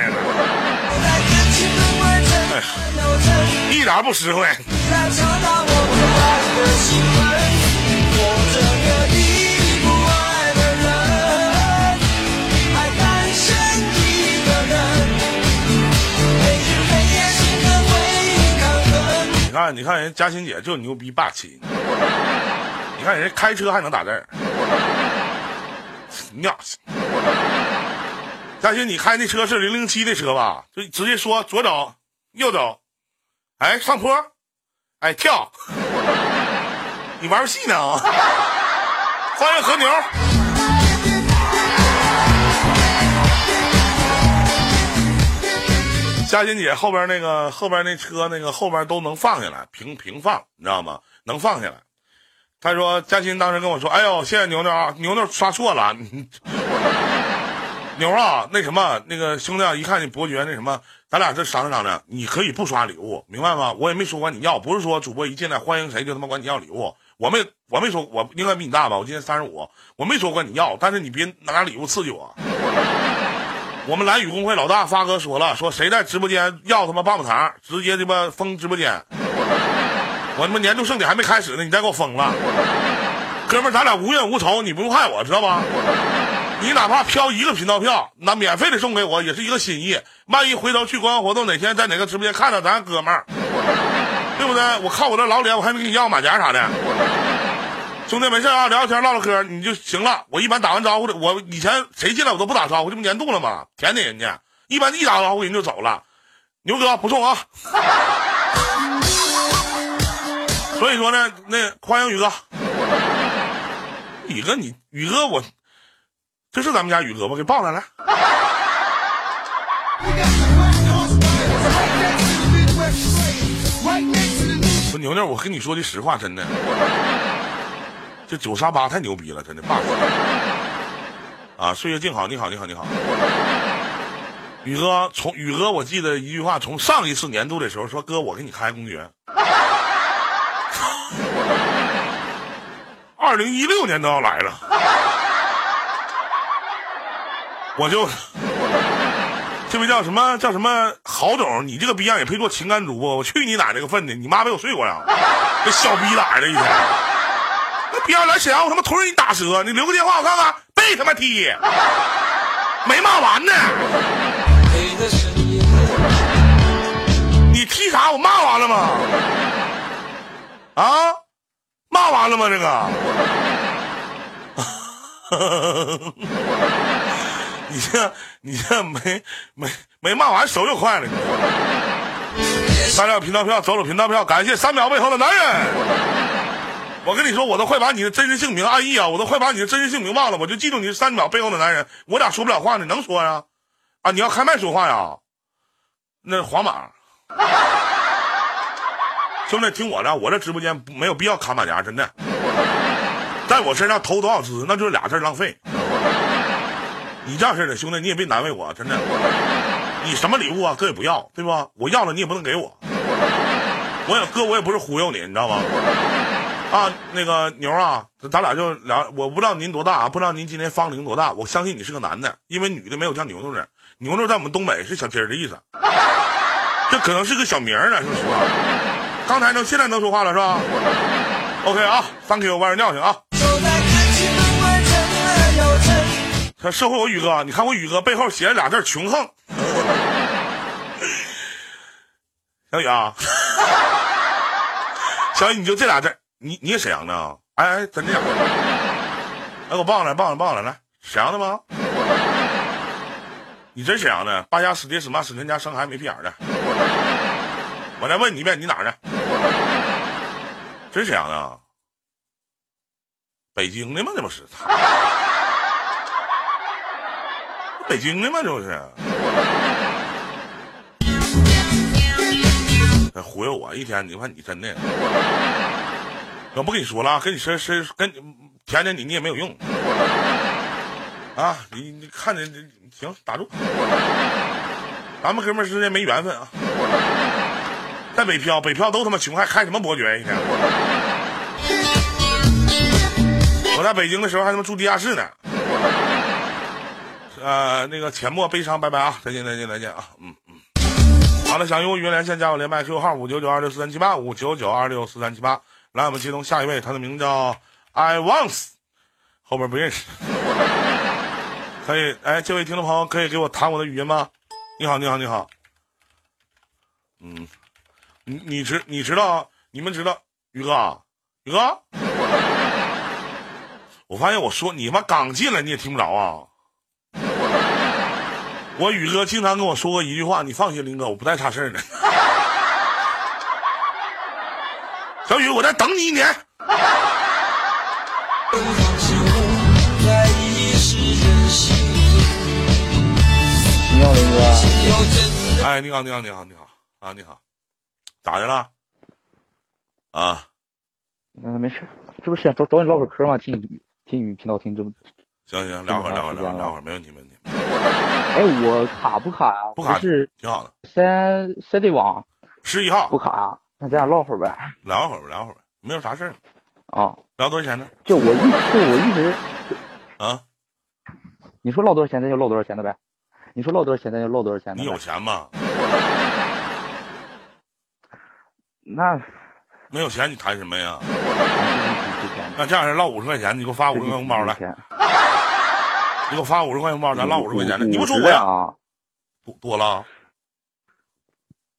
一点不实惠。你，看，你看人嘉欣姐就牛逼霸气，你看人开车还能打字儿，尿。嘉欣，你开那车是零零七的车吧？就直接说左走，右走，哎，上坡，哎，跳。你玩游戏呢？欢迎和牛。嘉欣姐后边那个后边那车那个后边都能放下来，平平放，你知道吗？能放下来。他说嘉欣当时跟我说：“哎呦，谢谢牛牛啊，牛牛刷错了。牛啊，那什么，那个兄弟啊，一看你伯爵那什么，咱俩这商量商量，你可以不刷礼物，明白吗？我也没说管你要，不是说主播一进来欢迎谁就他妈管你要礼物，我没我没说，我应该比你大吧？我今年三十五，我没说管你要，但是你别拿礼物刺激我。我们蓝雨公会老大发哥说了，说谁在直播间要他妈棒棒糖，直接他妈封直播间。我他妈年度盛典还没开始呢，你再给我封了，哥们，咱俩无怨无仇，你不用害我，知道吧？你哪怕飘一个频道票，那免费的送给我也是一个心意。万一回头去观看活动，哪天在哪个直播间看到咱哥们儿，对不对？我靠我这老脸，我还没给你要马甲啥的。兄弟，没事啊，聊聊天，唠唠嗑，你就行了。我一般打完招呼的，我以前谁进来我都不打招呼，这不年度了吗？甜甜人家，一般一打招呼人就走了。牛哥不送啊。所以说呢，那欢迎宇哥，宇哥你宇哥我，这是咱们家宇哥吗？给抱上来。不，牛牛，我跟你说句实话，真的，这九杀八太牛逼了，真的爸。啊，岁月静好，你好，你好，你好。宇哥，从宇哥，我记得一句话，从上一次年度的时候说，哥，我给你开公爵。二零一六年都要来了，我就这位叫什么叫什么郝总，你这个逼样也配做情感主播？我去你奶奶个粪的！你妈没我睡过呀？这小逼崽的一天，那逼样来沈阳，我他妈突然一打折，你留个电话我看看，被他妈踢，没骂完呢。你踢啥？我骂完了吗？啊？骂完了吗？这个，你这你这没没没骂完，手就快了。三秒频道票，走走频道票，感谢三秒背后的男人。我跟你说，我都快把你的真实姓名安逸啊，我都快把你的真实姓名忘了，我就记住你是三秒背后的男人。我咋说不了话呢，能说呀？啊，你要开麦说话呀？那黄马。兄弟，听我的，我这直播间没有必要卡马甲，真的，在我身上投多少资，那就是俩字浪费。你这样式的，兄弟，你也别难为我，真的。你什么礼物啊，哥也不要，对吧？我要了，你也不能给我。我也哥，我也不是忽悠你，你知道吗？啊，那个牛啊，咱俩就聊。我不知道您多大啊，不知道您今年芳龄多大。我相信你是个男的，因为女的没有叫牛牛的。牛牛在我们东北是小鸡儿的意思，这可能是个小名儿呢，说实话。刚才能，现在能说话了是吧？OK 啊，Thank you，万人尿去啊。他社会我宇哥，你看我宇哥背后写了俩字儿穷横。小雨啊，小雨你就这俩字，你你也沈阳的？哎哎，真这样？来给我报上来，报上报上来，沈阳的吗？你真沈阳的？八家死爹死妈死全家，生孩子没屁眼的。我再问你一遍，你哪儿的？真沈阳的？北京的吗？这不是？北京的吗？这不是？忽悠我一天，你看你真的，我不跟你说了，跟你说说跟甜甜你你也没有用啊！你你看着行，打住，咱们哥们之间没缘分啊。在北漂，北漂都他妈穷，还开什么伯爵一天？我在北京的时候还他妈住地下室呢。呃，那个浅墨悲伤，拜拜啊！再见，再见，再见啊！嗯嗯。好了，想用语音连线加我连麦 QQ 号五九九二六四三七八五九九二六四三七八。来，我们接通下一位，他的名字叫 I wants，后边不认识。可以，哎，这位听众朋友可以给我弹我的语音吗？你好，你好，你好。嗯。你你知你知道你们知道宇哥宇哥，我发现我说你妈刚进来你也听不着啊！我宇哥经常跟我说过一句话，你放心，林哥，我不带差事儿的。小雨，我再等你一年。你好，林哥。哎，你好，你好，你好，你好啊，你好，咋的了？啊，嗯，没事，这不是想找找你唠会儿嗑吗？听你听你频道听这么，行行，聊会儿，聊会儿，聊会儿，没问题，没问题，哎，我卡不卡呀？不卡是挺好的。三三 D 网十一号不，卡呀？那咱俩唠会儿呗。聊会儿吧，聊会儿吧，没有啥事儿，啊，聊多少钱呢？就我一就我一直，啊，你说唠多少钱咱就唠多少钱的呗。你说唠多少钱咱就唠多少钱的。你有钱吗？那没有钱你谈什么呀？那这样式，唠五十块钱，你给我发五十块红包来，钱，你给我发五十块红包，咱唠五十块钱的，你不说50我呀？啊？多多了，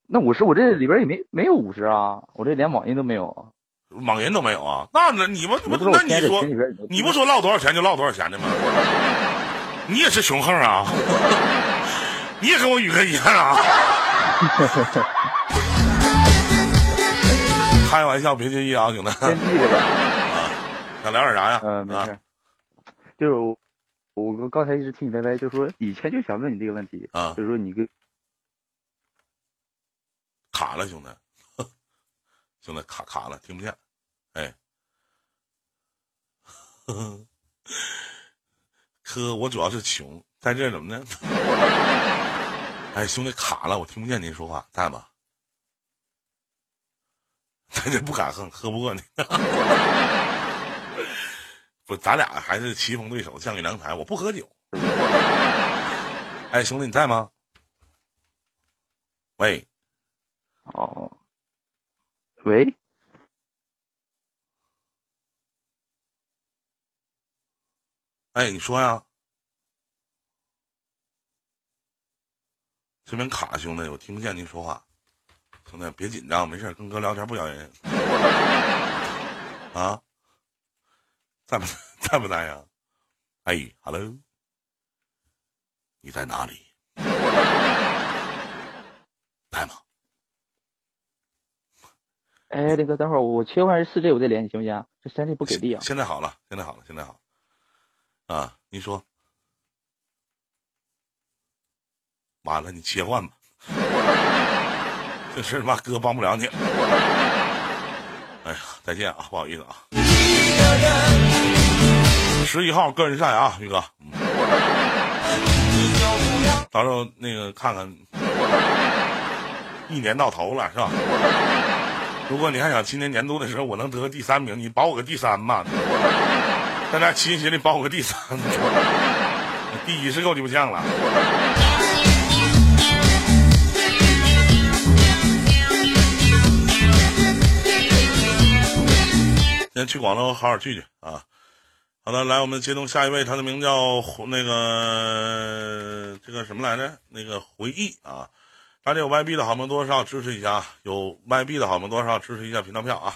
那五十我这里边也没没有五十啊，我这连网银都没有。网银都没有啊？那那你们你不那你说你不说唠多少钱就唠多少钱的吗？你也是穷横啊？你也跟我宇哥一样啊？开玩笑，别介意啊，兄弟。先记着呗。想聊点啥呀？嗯，没啊事。就是我我刚才一直听你歪歪，就说以前就想问你这个问题，啊，就是说你跟卡了，兄弟，兄弟卡卡了，听不见。哎，哥，我主要是穷，在这怎么呢？哎，兄弟卡了，我听不见您说话，在吗？在这不敢哼，喝不过你。不，咱俩还是棋逢对手，将遇良才。我不喝酒。哎，兄弟，你在吗？喂，哦，喂，哎，你说呀？这边卡，兄弟，我听不见您说话。兄弟，别紧张，没事，跟哥聊天不咬人。啊？在不在不在呀？哎，hello，你在哪里？在吗？哎，那个等会儿我切换四 G 我再连你行不行？这三 G 不给力啊。现在好了，现在好了，现在好。啊，你说。完了，你切换吧。这事他妈哥帮不了你。哎呀，再见啊，不好意思啊。十一号个人赛啊，宇哥。到时候那个看看，一年到头了是吧？如果你还想今年年度的时候我能得个第三名，你保我个第三吧。大家齐心协力保我个第三，第一是够鸡巴呛了。先去广州好好聚聚啊！好的，来，我们接通下一位，他的名叫那个这个什么来着？那个回忆啊！大家有外币的好朋友多少支持一下啊？有外币的好朋友多少支持一下频道票啊？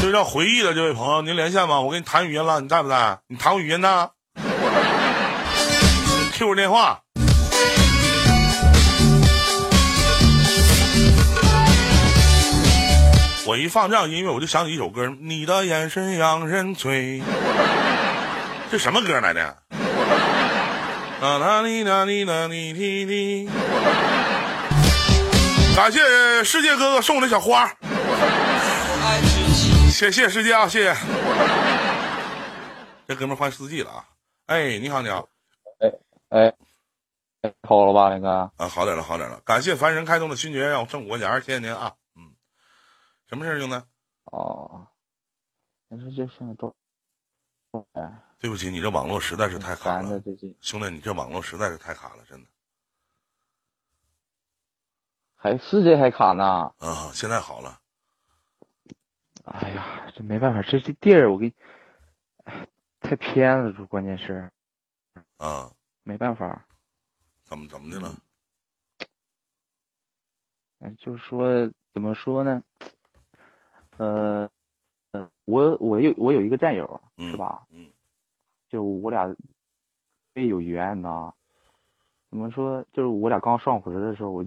这叫回忆的这位朋友，您连线吗？我跟你谈语音了，你在不在？你谈我语音呢 QQ 电话。我一放这样音乐，我就想起一首歌，《你的眼神让人醉》，这什么歌来的？感谢世界哥哥送我的小花，谢谢世界啊，谢谢。这哥们换四 G 了啊！哎，你好，你好，哎，哎好了吧，那个啊，好点了，好点了。感谢凡人开通的勋爵，让我挣五块钱，谢谢您啊。嗯，什么事儿，兄弟？哦，但是就现在都，哎，对不起，你这网络实在是太卡了，兄弟，你这网络实在是太卡了，真的。还是这还卡呢。啊，现在好了。哎呀，这没办法，这这地儿我给你，哎，太偏了，这关键是啊，没办法。怎么怎么的了？哎，就是说怎么说呢？呃，呃，我我有我有一个战友，嗯是吧？嗯就我俩也有缘呐。怎么说？就是我俩刚上火车的时候，我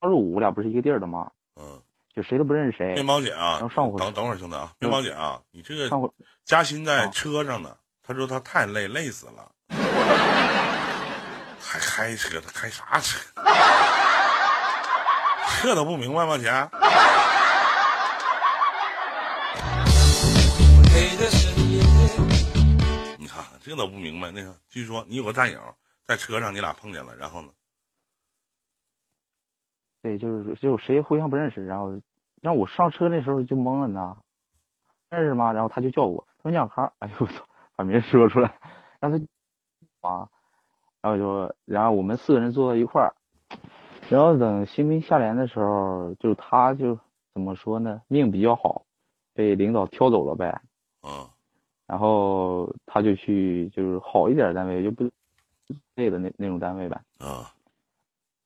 刚入伍，我俩不是一个地儿的吗？嗯就谁都不认识谁面。包姐啊然后，上回等等会儿兄弟啊，面包姐啊，你这个上回嘉欣在啊车上呢，他说他太累，累死了，还开车，他开啥车？这都不明白吗，姐？你看看这都不明白。那个，据说你有个战友在车上，你俩碰见了，然后呢？对，就是就谁互相不认识，然后让我上车那时候就懵了呢，认识吗？然后他就叫我，他说你小康，哎呦我操，把名说出来，让他啊，然后就然后我们四个人坐在一块儿，然后等新兵下连的时候，就他就怎么说呢，命比较好，被领导挑走了呗，嗯然后他就去就是好一点单位，就不累的那那种单位呗。啊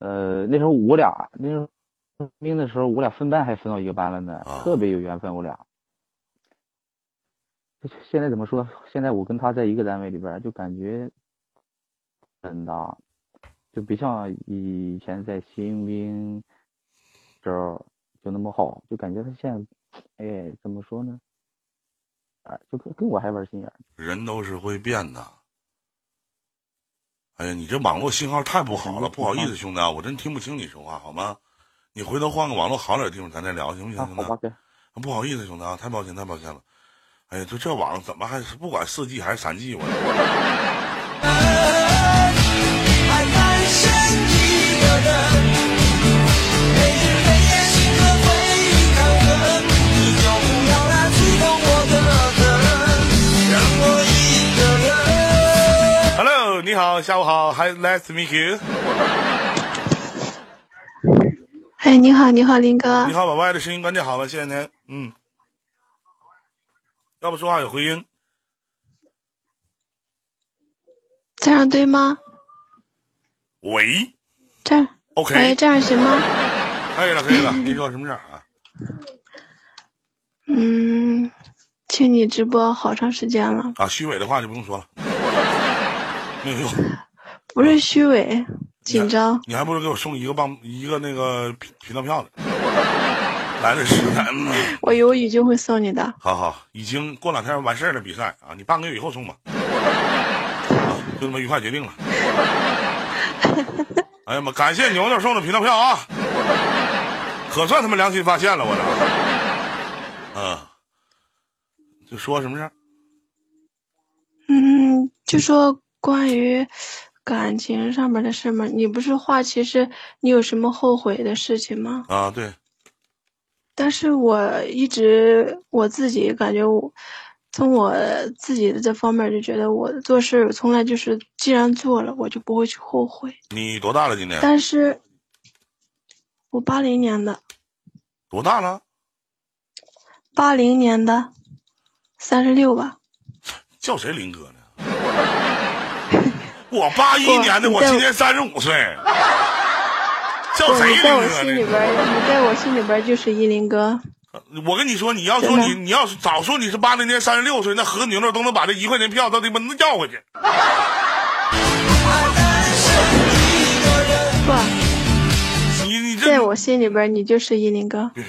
呃，那时候我俩那时候当兵的时候，我俩分班还分到一个班了呢，啊特别有缘分，我俩。现在怎么说？现在我跟他在一个单位里边儿，就感觉真的，就不像以前在新兵这儿就那么好，就感觉他现在，哎，怎么说呢？啊，就跟跟我还玩心眼儿。人都是会变的。哎呀，你这网络信号太不好了，不好意思，兄弟啊，我真听不清你说话，好吗？你回头换个网络好点的地方，咱再聊，行不行，不好意思，兄弟啊，太抱歉，太抱歉了。哎呀，就这网怎么还是不管四 G 还是三 G，我下午好，Hi, nice to meet you。哎，你好，你好，林哥你。好，把外的声音关掉好了，谢谢您。嗯，要不说话有回音。这样对吗？喂这样，，OK，这样行吗？可以了，可以了。你说什么事儿啊？嗯，听你直播好长时间了，啊，虚伪的话就不用说了，没有用。不是虚伪，紧张。你还不如给我送一个棒一个那个频频道票呢。来的实在，嗯，我有语就会送你的。好好，已经过两天完事儿了，比赛啊，你半个月以后送吧。啊，就这么愉快决定了。哎呀妈，感谢牛牛送的频道票啊，可算他妈良心发现了，我这。嗯，就说什么事儿？嗯，就说关于感情上面的事嘛，你不是话其实你有什么后悔的事情吗？啊，对，但是我一直我自己感觉我，从我自己的这方面就觉得我做事从来就是，既然做了，我就不会去后悔。你多大了？今年但是，我八零年的，多大了？八零年的，三十六吧。叫谁林哥呢？我八一年的，我今年三十五岁。叫不，谁你在我林哥呢？心里边，你在我心里边就是依林哥。我跟你说，你要说你，你要是早说你是八零年三十六岁，那和牛牛都能把这一块钱票都他妈能要回去。不，你你这在我心里边你就是依林哥。别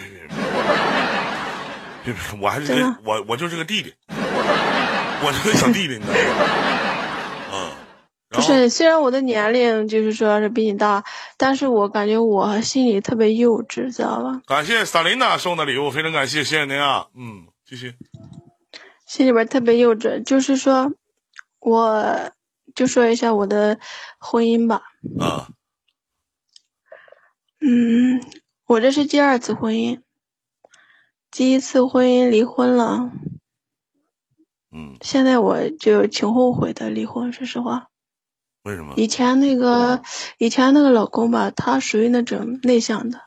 别别我还是我我就是个弟弟，我是个小弟弟，你知道吗？不是，虽然我的年龄就是说是比你大，但是我感觉我心里特别幼稚，知道吧？感谢萨琳娜送的礼物，非常感谢，谢谢您啊。嗯，继续。心里边特别幼稚，就是说，我就说一下我的婚姻吧。啊嗯，我这是第二次婚姻，第一次婚姻离婚了，嗯，现在我就挺后悔的离婚，说实话。为什么？以前那个以前那个老公吧，他属于那种内向的，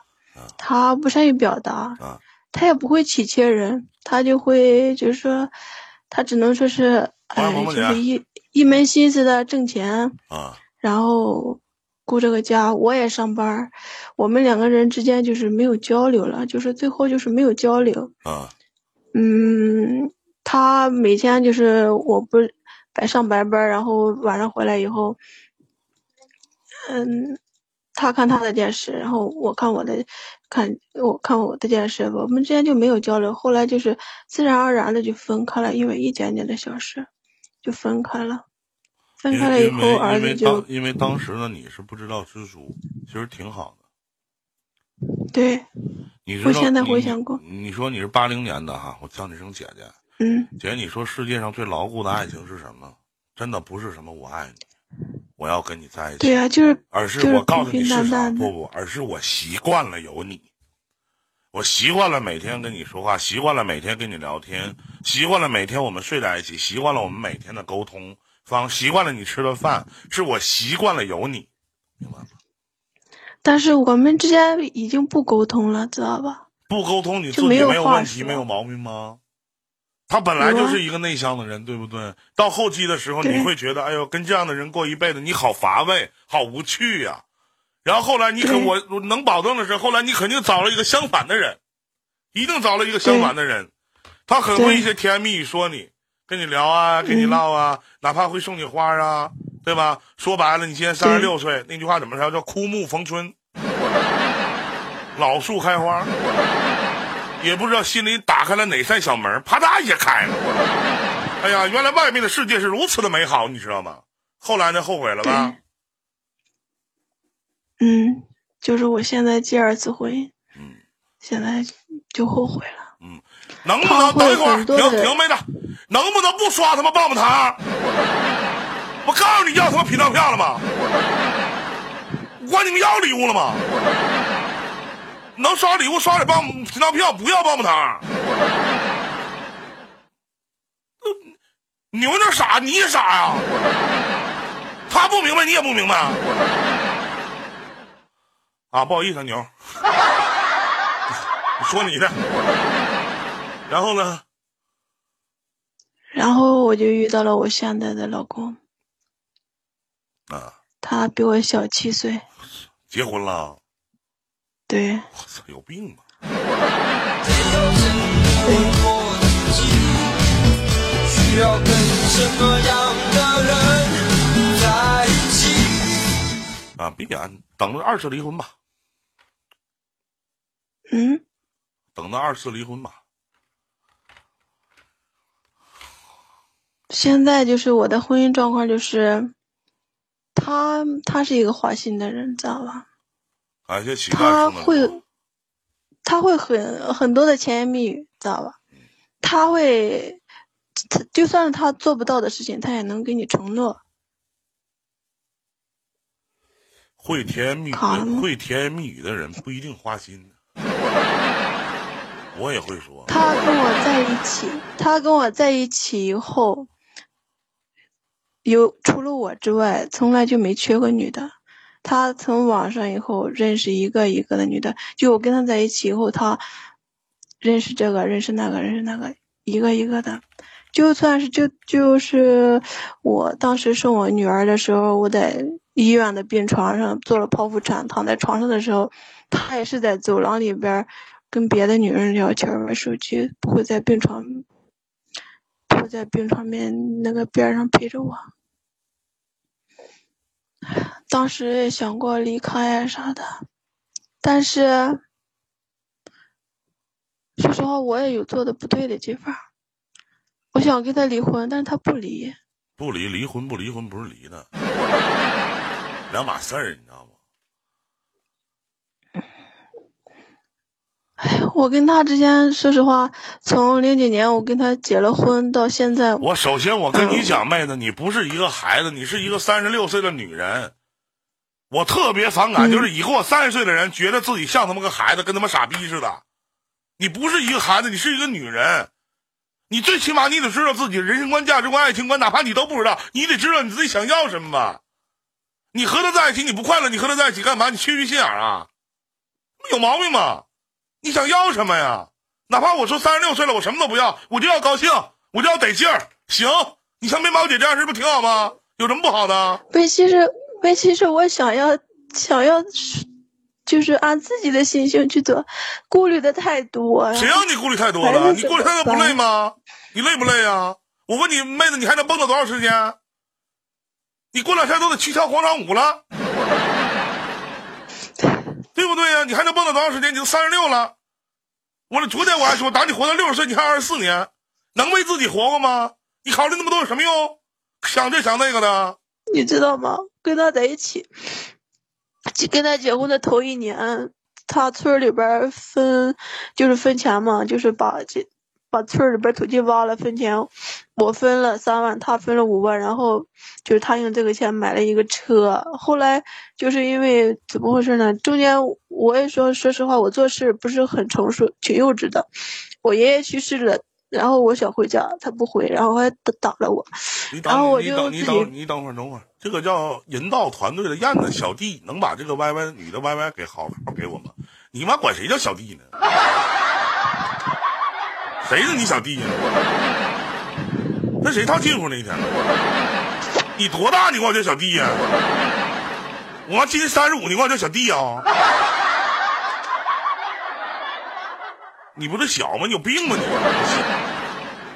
他不善于表达，啊他也不会体贴人，他就会就是说，他只能说是，哎，就是一一门心思的挣钱，啊然后顾这个家，我也上班，我们两个人之间就是没有交流了，就是最后就是没有交流。啊嗯，他每天就是我不白上白班，然后晚上回来以后，嗯，他看他的电视，然后我看我的，看我看我的电视，我们之间就没有交流。后来就是自然而然的就分开了，因为一点点的小事就分开了。分开了以后，儿子就因为当时呢，你是不知道知足，其实挺好的。对，我现在你回想过你你说你是八零年的哈，我叫你声姐姐。嗯，姐，你说世界上最牢固的爱情是什么？真的不是什么我爱你，我要跟你在一起。对呀、就是而是我告诉你平是啥？平淡淡的不不，而是我习惯了有你，我习惯了每天跟你说话，习惯了每天跟你聊天，习惯了每天我们睡在一起，习惯了我们每天的沟通方，习惯了你吃的饭，是我习惯了有你，明白吗？但是我们之间已经不沟通了，知道吧？不沟通，你自己没有问题，没有毛病吗？他本来就是一个内向的人，对不对？到后期的时候，你会觉得，哎呦，跟这样的人过一辈子，你好乏味，好无趣呀、然后后来你可我我能保证的是，后来你肯定找了一个相反的人，一定找了一个相反的人，他很会一些甜言蜜语说你，跟你聊啊，跟你嗯唠啊，哪怕会送你花啊，对吧？说白了，你今年三十六岁，那句话怎么说？叫枯木逢春，老树开花。也不知道心里打开了哪扇小门，啪嗒一下开了。哎呀，原来外面的世界是如此的美好，你知道吗？后来呢，后悔了吧？嗯，就是我现在第二次婚姻，嗯现在就后悔了。嗯，能不能等一会儿停停妹子，能不能不刷他妈棒棒糖？我告诉你要他妈频道票了吗？我管你们要礼物了吗？能刷礼物刷点棒品钞票，不要棒棒糖。牛牛傻，你也傻呀？他不明白，你也不明白啊？不好意思，啊，牛，说你的。然后呢？然后我就遇到了我现在的老公，啊，他比我小七岁，结婚了？对我操，有病吧？需要跟什么样的人在一起？啊，闭眼，等着二次离婚吧，嗯，等着二次离婚吧。现在就是我的婚姻状况就是，他他是一个花心的人，知道吧？感谢乞丐他会，他会很很多的甜言蜜语，知道吧？他会，他就算是他做不到的事情，他也能给你承诺。会甜言蜜语会甜言蜜语的人不一定花心。我也会说，他跟我在一起，他跟我在一起以后，有除了我之外，从来就没缺过女的。他从网上以后认识一个一个的女的，就我跟他在一起以后，他认识这个，认识那个，认识那个，一个一个的。就算是就就是我当时生我女儿的时候，我在医院的病床上做了剖腹产，躺在床上的时候，他也是在走廊里边跟别的女人聊天玩手机，不会在病床，不会在病床面那个边上陪着我。当时也想过离开呀啥的，但是说实话，我也有做的不对的地方。我想跟他离婚，但是他不离。不离离婚不离婚不是离的，两码事儿，你知道吗？哎，我跟他之间，说实话，从零几年我跟他结了婚到现在，我首先我跟你讲，妹子，你不是一个孩子，你是一个三十六岁的女人。我特别反感，嗯就是已过三十岁的人觉得自己像他妈个孩子，跟他妈傻逼似的。你不是一个孩子，你是一个女人。你最起码你得知道自己的人生观、价值观、爱情观，哪怕你都不知道，你得知道你自己想要什么吧。你和他在一起你不快乐，你和他在一起干嘛？你缺缺心眼啊？有毛病吗？你想要什么呀？哪怕我说三十六岁了，我什么都不要，我就要高兴，我就要得劲儿。行，你像面包姐这样，是不是挺好吗？有什么不好的？问题是，问题是我想要想要，就是按自己的心性去做，顾虑的太多了。谁让你顾虑太多了？你顾虑太多不累吗？你累不累呀？我问你，妹子，你还能蹦跶多长时间？你过两天都得去跳广场舞了。对不对呀、你还能蹦跶多长时间？你都三十六了，我昨天我还说，打你活到六十岁，你还二十四年，能为自己活过吗？你考虑那么多有什么用？想这想那个的，你知道吗？跟他在一起，就跟他结婚的头一年，他村里边分就是分钱嘛，就是把这把村里边土地挖了分钱，我分了三万，他分了五万，然后就是他用这个钱买了一个车。后来就是因为怎么回事呢？中间我也说说实话，我做事不是很成熟，挺幼稚的。我爷爷去世了。然后我想回家，他不回，然后还打打了我。你然后我就自己等你等你等会儿等会儿，这个叫人道团队的燕子小弟，能把这个歪歪女的歪歪给好好给我吗？你妈管谁叫小弟呢？谁是你小弟呀？那谁套近乎那一天？你多大？你管我叫小弟呀？我今年三十五，你管我叫小弟啊？你不是小吗？你有病吗你？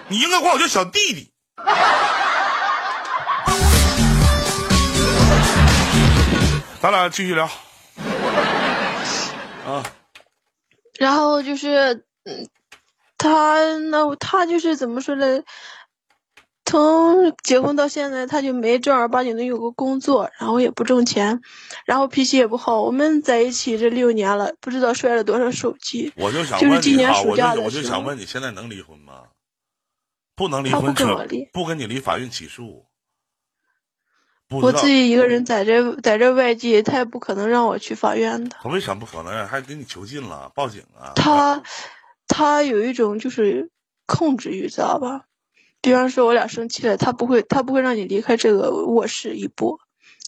你应该管我叫小弟弟。咱俩继续聊。啊，然后就是，嗯，他那他就是怎么说呢？从结婚到现在，他就没正儿八经的有个工作，然后也不挣钱，然后脾气也不好。我们在一起这六年了，不知道摔了多少手机。我就想就是问你哈，今年暑我就想问你，现在能离婚吗？不能离婚不婚，可跟我离不跟你离，法院起诉。我自己一个人在这在这外地，他也不可能让我去法院的。他为啥不可能？还给你囚禁了，报警啊？他他有一种就是控制欲，知道吧？比方说，我俩生气了，他不会他不会让你离开这个卧室一步，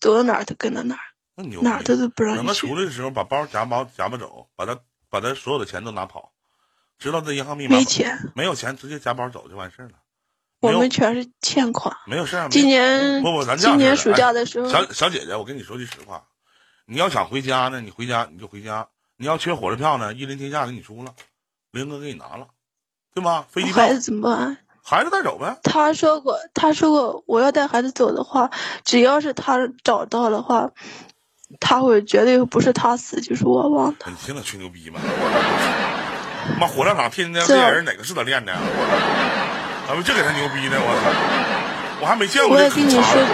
走到哪儿他跟到哪儿，那牛哪儿他！都不让你去等他出。来的时候，把包夹包夹巴走，把他把他所有的钱都拿跑，知道这银行密码没钱，没有钱，直接夹包走就完事儿了。我们全是欠款。没有事儿。今年不不，咱今年暑假的时候，小小姐姐，我跟你说句实话，你要想回家呢，你回家你就回家；你要缺火车票呢，一人天下给你出了，林哥给你拿了，对吗？飞机票孩子怎么办？孩子带走呗。他说过，他说过，我要带孩子走的话，只要是他找到的话，他会绝对不是他死就是我亡的。你听他吹牛逼吗？妈，火葬场天天这这人哪个是他练的？啊，不这给他牛逼呢！我操，我还没见过我也跟你说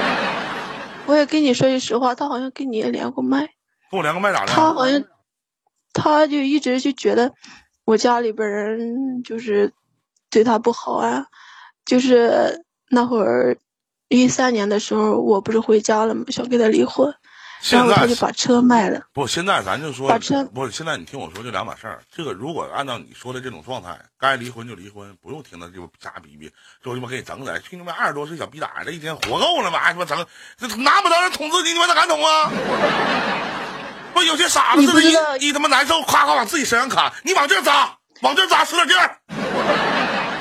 我也跟你说句实话，他好像跟你也连过麦。跟我连个麦咋的？他好像，他就一直就觉得我家里边人就是对他不好啊，就是那会儿一三年的时候，我不是回家了吗？想跟他离婚，然现后他在就把车卖了。不，现在咱就说把车，不，现在你听我说，就两码事儿。这个如果按照你说的这种状态，该离婚就离婚，不用听他就瞎逼逼，就他妈给你整的，去他妈二十多岁小逼崽儿，这一天活够了吗？还他妈整，这拿不着人捅自己，你们咋敢捅啊？不，有些傻子似的，一一他妈难受，夸夸往自己身上砍，你往这儿扎，往这儿扎，使点劲儿，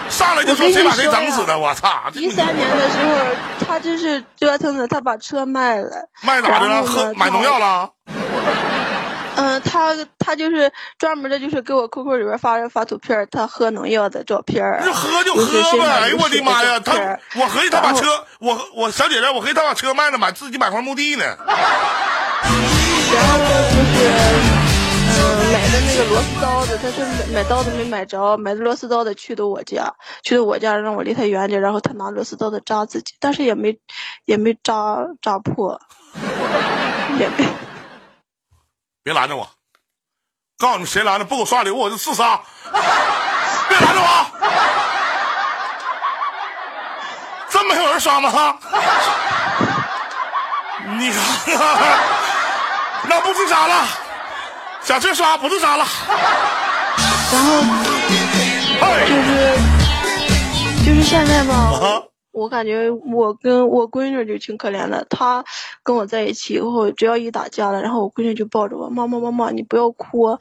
上来就说谁把谁整死的，我操！这一三年的时候，他就是折腾的，他把车卖了。卖咋的了？喝买农药了？嗯，他他就是专门的，就是给我 QQ 里边发发图片，他喝农药的照片喝就喝呗！哎呦我的妈呀，他我合计他把车，我我小姐姐，我合计他把车卖了，买自己买块墓地呢。然后就是，嗯，买的那个螺丝刀子，他是买买刀子没买着，买的螺丝刀子去的我家，去的我家让我离他远点，然后他拿螺丝刀子扎自己，但是也没 也没扎扎破，也没。别拦着我，告诉你谁拦着，不给我刷礼物我就自杀。别拦着我，真没有人刷吗？你，那不自杀了，想这刷不自杀了。然后就哎，是就是现在吧，啊我感觉我跟我闺女就挺可怜的，她跟我在一起以后，只要一打架了，然后我闺女就抱着我，妈妈妈妈，你不要哭，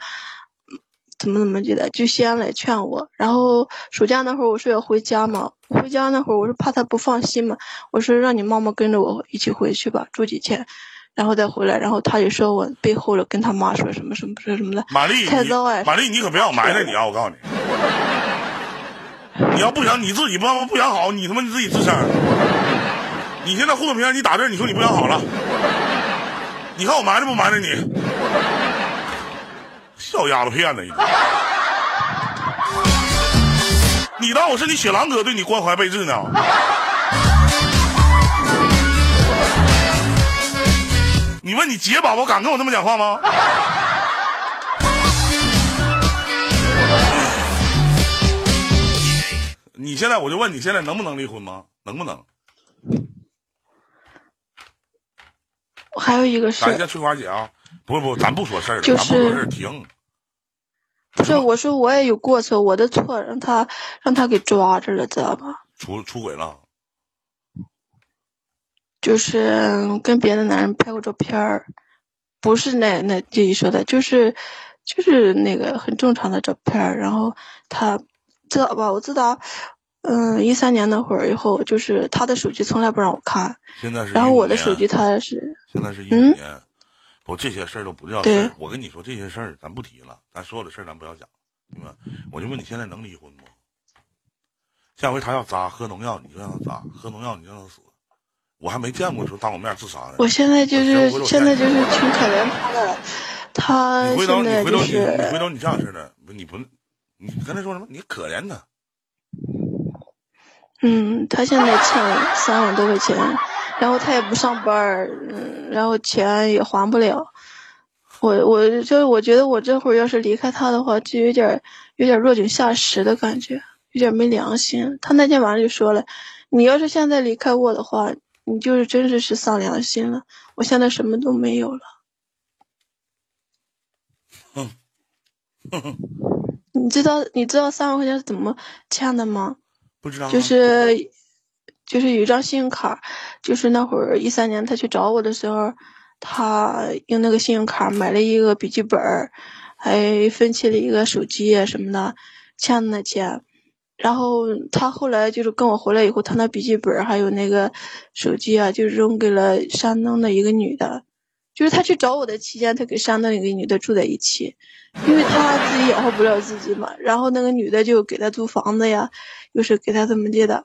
怎么怎么地的，就先来劝我。然后暑假那会儿我说要回家嘛，回家那会儿我是怕她不放心嘛，我说让你妈妈跟着我一起回去吧，住几天。然后再回来，然后他就说我背后了，跟他妈说什么什么说什么的，玛丽，你太糟哎玛丽，你可别让我埋汰你啊！我告诉你，你要不想你自己不不想好，你他妈你自己吱声。你现在互动平台你打字，你说你不想好了，你看我埋汰不埋汰你？小丫头片子。你当我是你雪狼哥对你关怀备至呢？你问你姐宝宝敢跟我这么讲话吗？你现在我就问你现在能不能离婚吗？能不能？还有一个事感谢翠花姐啊，不不，咱不说事儿了，就是咱不说事儿，停。不是我说我也有过错，我的错让他让他给抓着了，知道吧？出出轨了，就是跟别的男人拍过照片儿，不是那那这一说的，就是就是那个很正常的照片儿。然后他知道吧？我知道，嗯，一三年那会儿以后，就是他的手机从来不让我看，现在是。然后我的手机他是现在是一五嗯年，不，这些事儿都不叫事对儿。我跟你说，这些事儿咱不提了，咱所有的事儿咱不要讲，明白？我就问你现在能离婚不？下回他要扎喝农药，你就让他扎；喝农药，你就让他死。我还没见过说当我面自杀的。我现在就是现在就是挺可怜他的，他你回头，现在就你回头，你你回头，你这样式的，你不，你跟他说什么？你可怜他，嗯，他现在欠三万多块钱，然后他也不上班儿，嗯，然后钱也还不了。我我就是我觉得我这会儿要是离开他的话，就有点有点落井下石的感觉，有点没良心。他那天晚上就说了，你要是现在离开我的话，你就是真是是丧良心了。我现在什么都没有了。嗯你知道你知道三万块钱是怎么欠的吗？不知道啊就是就是有一张信用卡，就是那会儿一三年他去找我的时候，他用那个信用卡买了一个笔记本，还分期了一个手机啊什么的，欠的那钱。然后他后来就是跟我回来以后，他那笔记本还有那个手机啊，就扔给了山东的一个女的。就是他去找我的期间，他跟山东一个女的住在一起，因为他自己养活不了自己嘛。然后那个女的就给他租房子呀，又是给他怎么地的。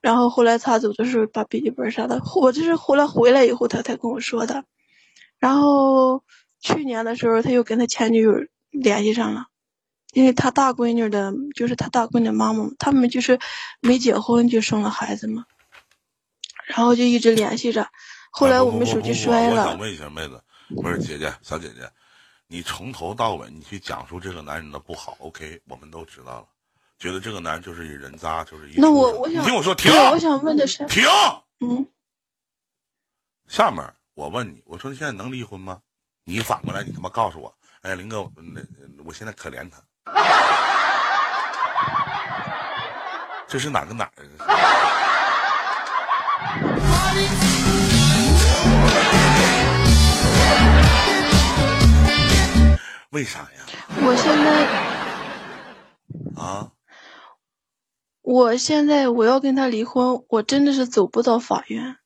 然后后来他走的时候把笔记本啥的，我这是后来回来以后他才跟我说的。然后去年的时候他又跟他前女友联系上了，因为他大闺女的，就是他大闺女的妈妈，他们就是没结婚就生了孩子嘛，然后就一直联系着。后来我们手机摔了我想，问一下妹子，不是姐姐，小姐姐，你从头到尾你去讲述这个男人的不好，OK，我们都知道了，觉得这个男人就是一人渣，就是一那我我想听我说，停，我想问的是，停。嗯，下面我问你，我说现在能离婚吗？你反过来，你他妈告诉我，哎，林哥，那我现在可怜他，这是哪个哪儿啊？为啥呀？我现在啊？我现在我要跟他离婚，我真的是走不到法院。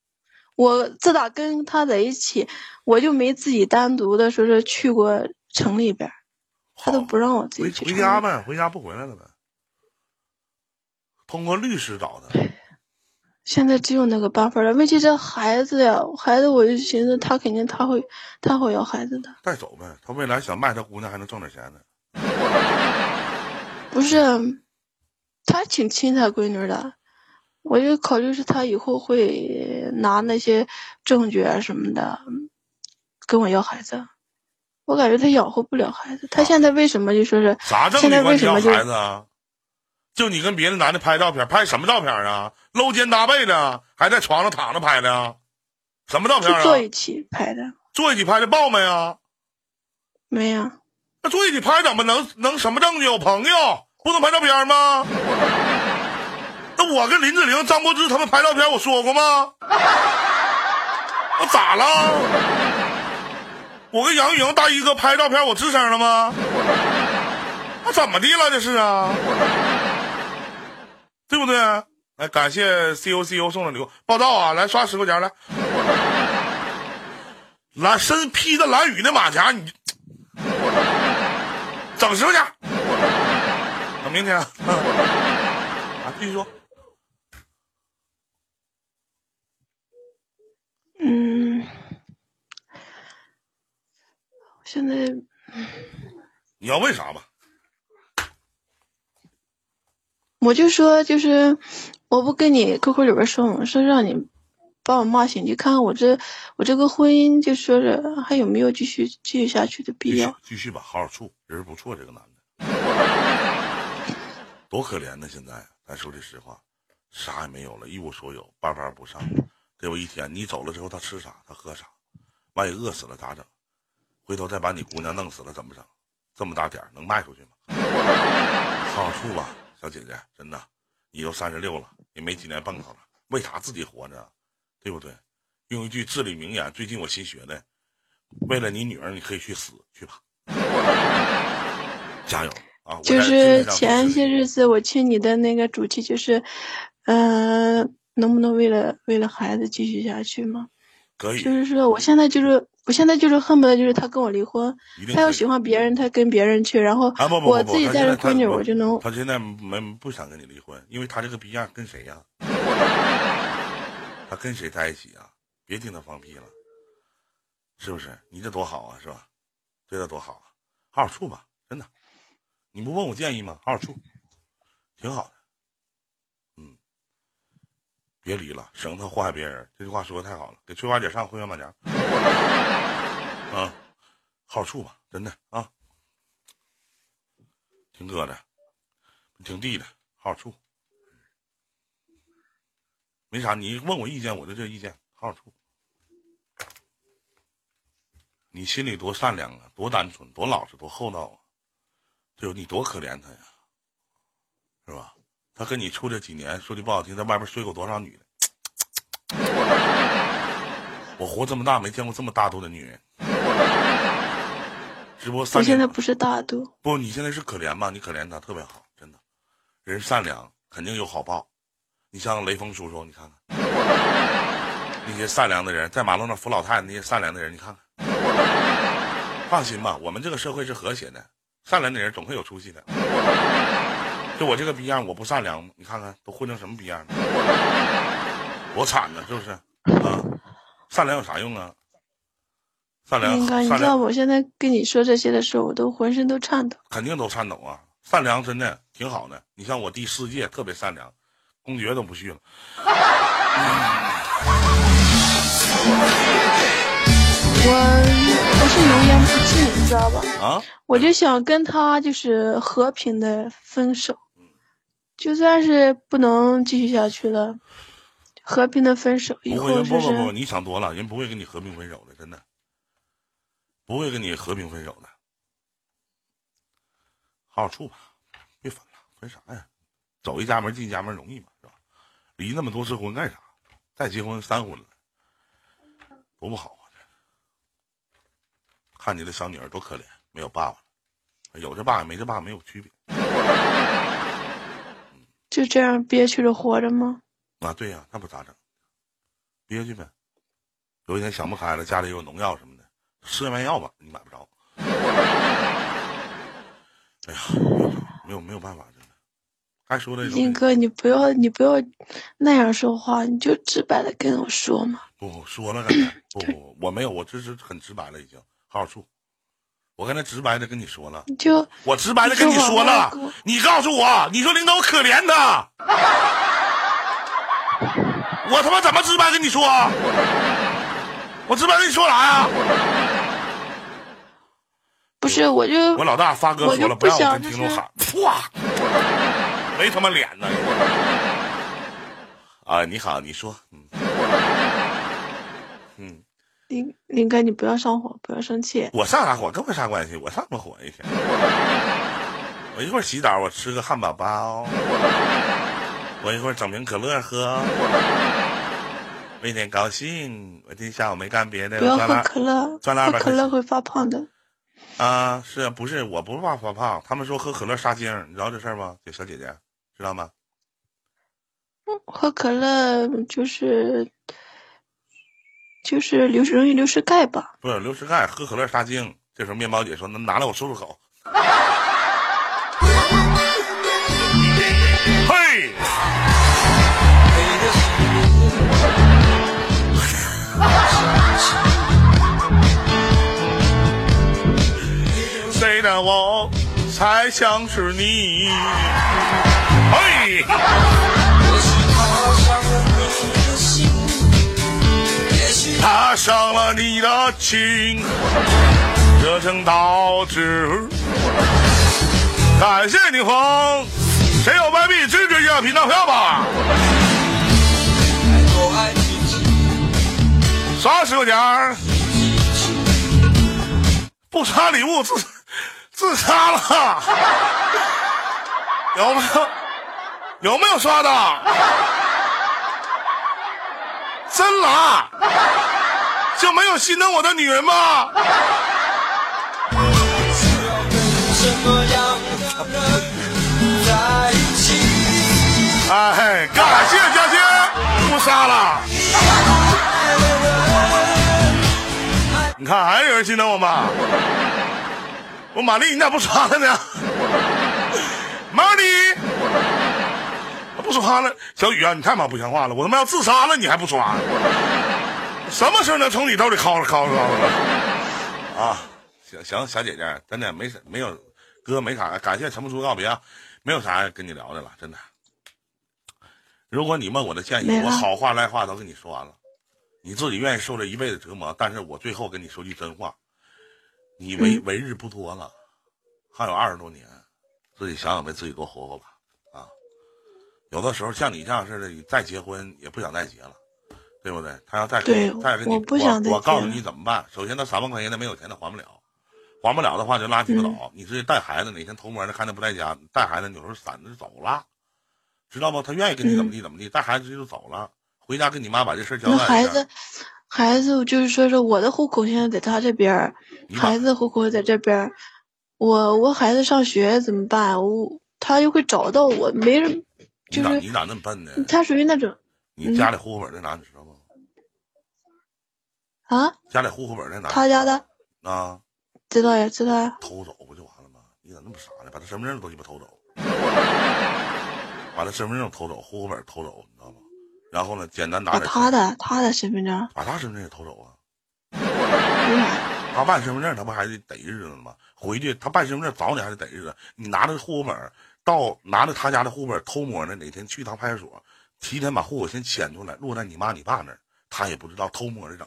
我自打跟他在一起，我就没自己单独的说是去过城里边儿，他都不让我自回己去城里边儿。回家呗，回家不回来了呗。通过律师找的，现在只有那个办法了。问题这孩子呀，孩子我就寻思他肯定他会他会要孩子的，带走呗。他未来想卖他姑娘还能挣点钱呢。不是，他挺亲他闺女的。我就考虑是他以后会拿那些证据啊什么的跟我要孩子，我感觉他养活不了孩子。他现在为什么就说是啥证据关你要为什么孩子啊？就你跟别的男的拍照片，拍什么照片啊？搂肩搭背的，还在床上躺着拍的啊？什么照片啊？坐一起拍的？坐一起拍的抱没啊？没呀、那坐一起拍怎么能能什么证据？有朋友不能拍照片吗？那我跟林志玲、张柏芝他们拍照片，我说过吗？我咋了？我跟杨钰莹大衣哥拍照片，我吱声了吗？那怎么的了？这是啊，对不对？来，感谢 C O C O 送的礼物，报道啊！来刷十块钱来，蓝身披着蓝雨的马甲，你整十块钱。等明天啊，啊，继续说。嗯，现在你要问啥吧？我就说就是，我不跟你 QQ 里边说嘛？说让你把我骂醒，你看看我这我这个婚姻，就说是还有没有继续继续下去的必要？继续吧，好好处，人不错，这个男的，多可怜呢！现在咱说句实话，啥也没有了，一无所有，班班不上，给我一天，你走了之后他吃啥？他喝啥？万一饿死了咋整？回头再把你姑娘弄死了怎么整？这么大点儿能卖出去吗？好好处吧，小姐姐，真的，你都三十六了，也没几年蹦头了，为啥自己活着？对不对？用一句至理名言，最近我新学的，为了你女儿，你可以去死去吧。加油啊！就是前些日子我听你的那个主题就是，呃，能不能为了为了孩子继续下去吗？可以，就是说，我现在就是，我现在就是恨不得就是他跟我离婚，他要喜欢别人，他跟别人去，然后我自己带着闺女，我就能他现在没不想跟你离婚，因为他这个逼样跟谁呀、他跟谁在一起啊？别听他放屁了，是不是？你这多好啊，是吧？对他多好啊，好好处吧，真的。你不问我建议吗？好好处，挺好的。别离了，省得祸害别人。这句话说的太好了，给翠花姐上会员马甲。啊，好好处吧，真的啊。挺哥的，挺弟的，好好处。没啥，你问我意见，我就这意见，好好处。你心里多善良啊，多单纯，多老实，多厚道啊！对？你多可怜他呀，是吧？他跟你处这几年，说句不好听，在外边睡过多少女的？我活这么大没见过这么大度的女人。直播三我现在不是大度，不，你现在是可怜吗？你可怜他特别好，真的，人善良肯定有好报。你像雷锋叔叔，你看看那些善良的人，在马路上扶老太太那些善良的人，你看看，放心吧，我们这个社会是和谐的，善良的人总会有出息的。就我这个逼样，我不善良，你看看都混成什么逼样了，多惨呢，是不是？啊，善良有啥用啊？善良，应该你知道我现在跟你说这些的时候，我都浑身都颤抖。肯定都颤抖啊！善良真的挺好的。你像我弟世界特别善良，公爵都不去了。我 我是油盐不进，你知道吧？啊，我就想跟他就是和平的分手，就算是不能继续下去了，和平的分手以不会，不不不，是你想多了，人不会跟你和平分手的，真的，不会跟你和平分手的。好好处吧，别分了，分啥呀？走一家门进一家门容易吗？是吧？离那么多次婚干啥？再结婚三婚了，多不好啊！这看你的小女儿多可怜，没有爸爸了，有这爸爸没这爸爸没有区别。就这样憋屈着活着吗？啊，对呀、那不咋整，憋屈呗。有一天想不开了，家里有农药什么的，吃安眠药吧，你买不着。哎呀，没有没有办法，真的。该说的英哥，你不要你不要那样说话，你就直白的跟我说嘛。不说了，刚才不不，我没有，我这是很直白了，已经好好处。我刚才直白的跟你说了，就我直白的跟你说了你告诉我，你说领导我可怜他，我他妈怎么直白跟你说？我直白跟你说啥呀？不是我就我老大发哥说了，不让我跟听众喊，哇，没他妈脸呢。啊，你好，你说，嗯，嗯，林林哥，你不要上火，不要生气。我上啥火跟我啥关系？我上什么火一天？我一会儿洗澡，我吃个汉堡包，我一会儿整瓶可乐喝，我一天高兴，我今天下午没干别的，不要喝可乐，赚了200喝可乐会发胖的。啊，是啊，不是，我不是怕发胖，他们说喝可乐杀精，你知道这事儿吗？这小姐姐知道吗？喝可乐就是就是流失容易流失钙吧？不是流失钙，喝可乐杀精。这时候面包姐说：“那拿来我漱漱口。”嘿，谁的我才像是你。嘿，踏上了你的情，这正导致。感谢你红，谁有外币支持一下频道票吧？刷十块钱，不刷礼物自自杀了，有没有？有没有刷的？真拉，就没有心疼我的女人吗？哎，感谢佳欣，不杀了。你看还有人心疼我吗？我玛丽，你咋不刷了呢？玛丽，不刷了。小雨啊，你太妈不像话了！我他妈要自杀了，你还不刷？什么事儿能从你兜里薅着薅着薅着？啊，行行，小姐姐，真的没啥没有，哥没啥，感谢陈不出告别啊，没有啥跟你聊的了，真的。如果你问我的建议我好话赖话都跟你说完了，你自己愿意受这一辈子折磨，但是我最后跟你说句真话，你为为日不多了，还有二十多年，自己想想为自己多活活吧，啊，有的时候像你这样似的，你再结婚也不想再结了，对不对？他要再跟对你再跟你，我不想再我告诉你怎么办？首先，他三万块钱他没有钱，他还不了，还不了的话就拉鸡巴倒，你直接带孩子，哪天偷摸的看他不在家，带孩子有时候闪着走了。知道不？他愿意跟你怎么地怎么地，带孩子就走了，回家跟你妈把这事儿交代一下。孩子，孩子就是说是我的户口现在在他这边孩子户口在这边，我我孩子上学怎么办？我他又会找到我，没人，你就是咋你咋那么笨呢？他属于那种你家里户口本在哪？你知道吗？啊，家里户口本在哪？他家的啊，知道呀，知道呀，偷走不就完了吗？你咋那么傻呢？把他身份证都鸡巴偷走，把他身份证偷走，户口本偷走，你知道吗？然后呢，简单拿点钱，他的他的身份证，把他身份证也偷走啊。他办身份证，他不还得逮日子呢吗？回去他办身份证找你还得逮日子。你拿着户口本到拿着他家的户口本偷摸呢，哪天去趟派出所，提前把户口先迁出来，落在你妈你爸那儿，他也不知道偷摸的整，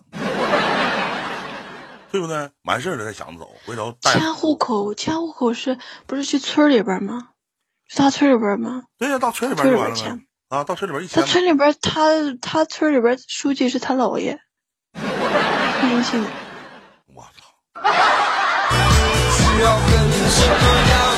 对不对？完事儿了再想着走，回头迁户口，迁户口是不是去村里边吗？去他村里边吗？对呀，到村里边村就完了呗里边迁。啊，到村里边一他，村里边，他他村里边书记是他姥爷，挺年轻的。我操！需要跟什么样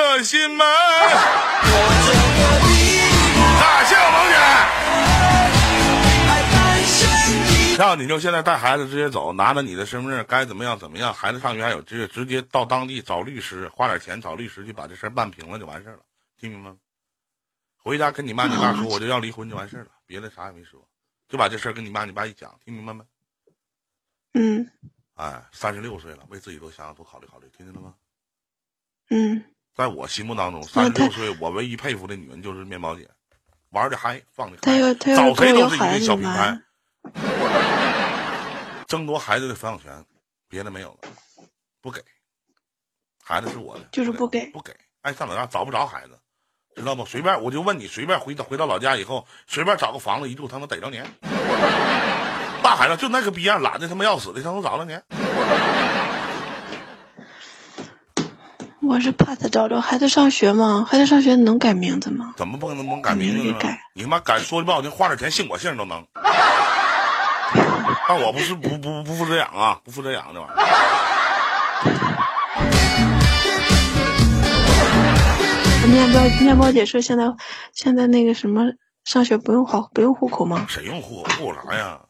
的心门。我这个你感谢我萌姐。还单身一让你就现在带孩子直接走，拿着你的身份证，该怎么样怎么样。孩子上学还有直接直接到当地找律师，花点钱找律师去把这事儿办平了就完事儿了，听明白吗？回家跟你妈你爸说，我就要离婚就完事儿了，别的啥也没说，就把这事儿跟你妈你爸一讲，听明白没？嗯哎，三十六岁了，为自己多想想，多考虑考虑，听见了吗？嗯，在我心目当中，三十六岁，我唯一佩服的女人就是面包姐，玩的嗨，放的嗨找谁都是一个小品牌？，争夺孩子的抚养权，别的没有了，不给，孩子是我的，就是不给不给，爱上哪家找不着孩子，知道吗？随便我就问你，随便回到回到老家以后，随便找个房子一住，他能逮着你？大孩子就那个逼样，懒得他妈要死的，他能找着你？我是怕他找着孩子上学吗，孩子上学能改名字吗？怎么不可能能改名字呢改？你他妈改说句不好听，花点钱姓我姓都能。但我不是不不不负责养啊，不负责养这玩意儿。面包面包姐说现在现在那个什么上学不用好不用户口吗？谁用户口户口啥呀？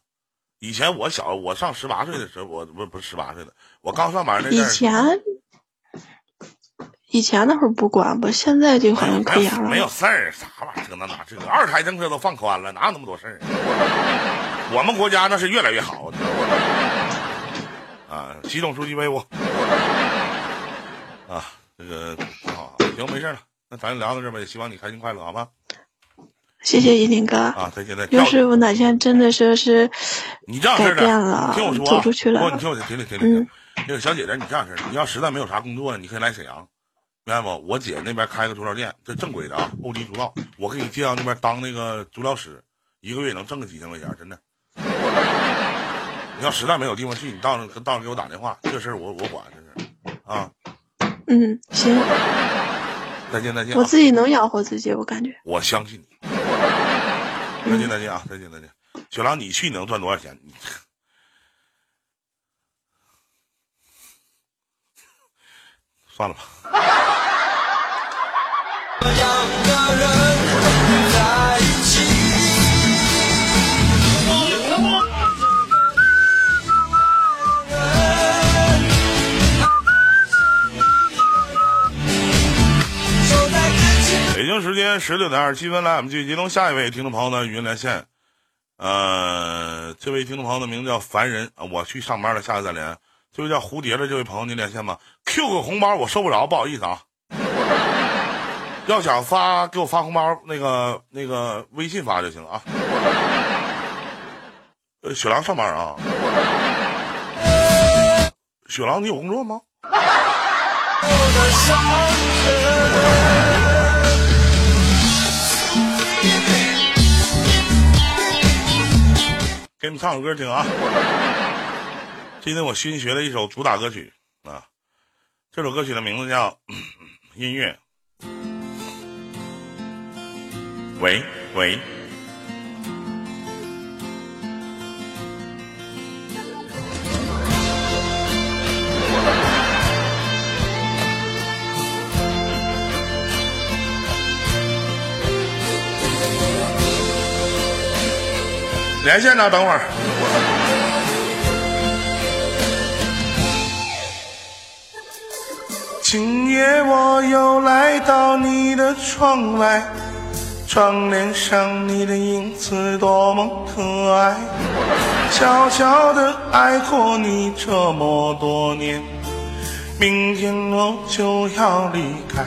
以前我小，我上十八岁的时候，我不不是十八岁的，我刚上班那阵以，前以前那会儿不管吧，现在就好像可以了。没有事儿，啥玩意儿这那那这个二胎政策都放宽了，哪有那么多事儿？我们国家那是越来越好，啊，习总书记威武啊，这个啊，行，没事了，那咱聊到这儿吧，也希望你开心快乐，好吗？谢谢依林哥。啊，再见再见。要跳是我哪天真的说是你这样式的，变了你听我说啊，走出去了不，你听我听听听听嗯。那个小姐姐，你这样式儿的，你要实在没有啥工作，你可以来沈阳，明白不？我姐那边开个足疗店，这正规的啊，欧迪足疗，我给你介绍那边当那个足疗师，一个月能挣个几千块钱，真的。你要实在没有地方去，你到时候到时候给我打电话，这事儿我我管，这是啊。嗯行，再见再见、啊，我自己能养活自己，我感觉。我相信你。再见再见啊，再见再见。雪狼，你去能赚多少钱？你算了吧。北京时间十六点二十七分，来，我们继续接通下一位听众朋友的语音连线。呃，这位听众朋友的名字叫凡人啊，我去上班了，下次再连。就叫蝴蝶的这位朋友，您连线吗？Q 个红包我收不着，不好意思啊。要想发给我发红包，那个那个微信发就行啊。呃，雪狼上班啊？雪狼，你有工作吗？给你们唱首歌听啊！今天我新学的一首主打歌曲啊，这首歌曲的名字叫《音乐》。喂喂，连线呢？等会儿。今夜我又来到你的窗外，窗帘上你的影子多么可爱，悄悄地爱过你这么多年，明天我就要离开。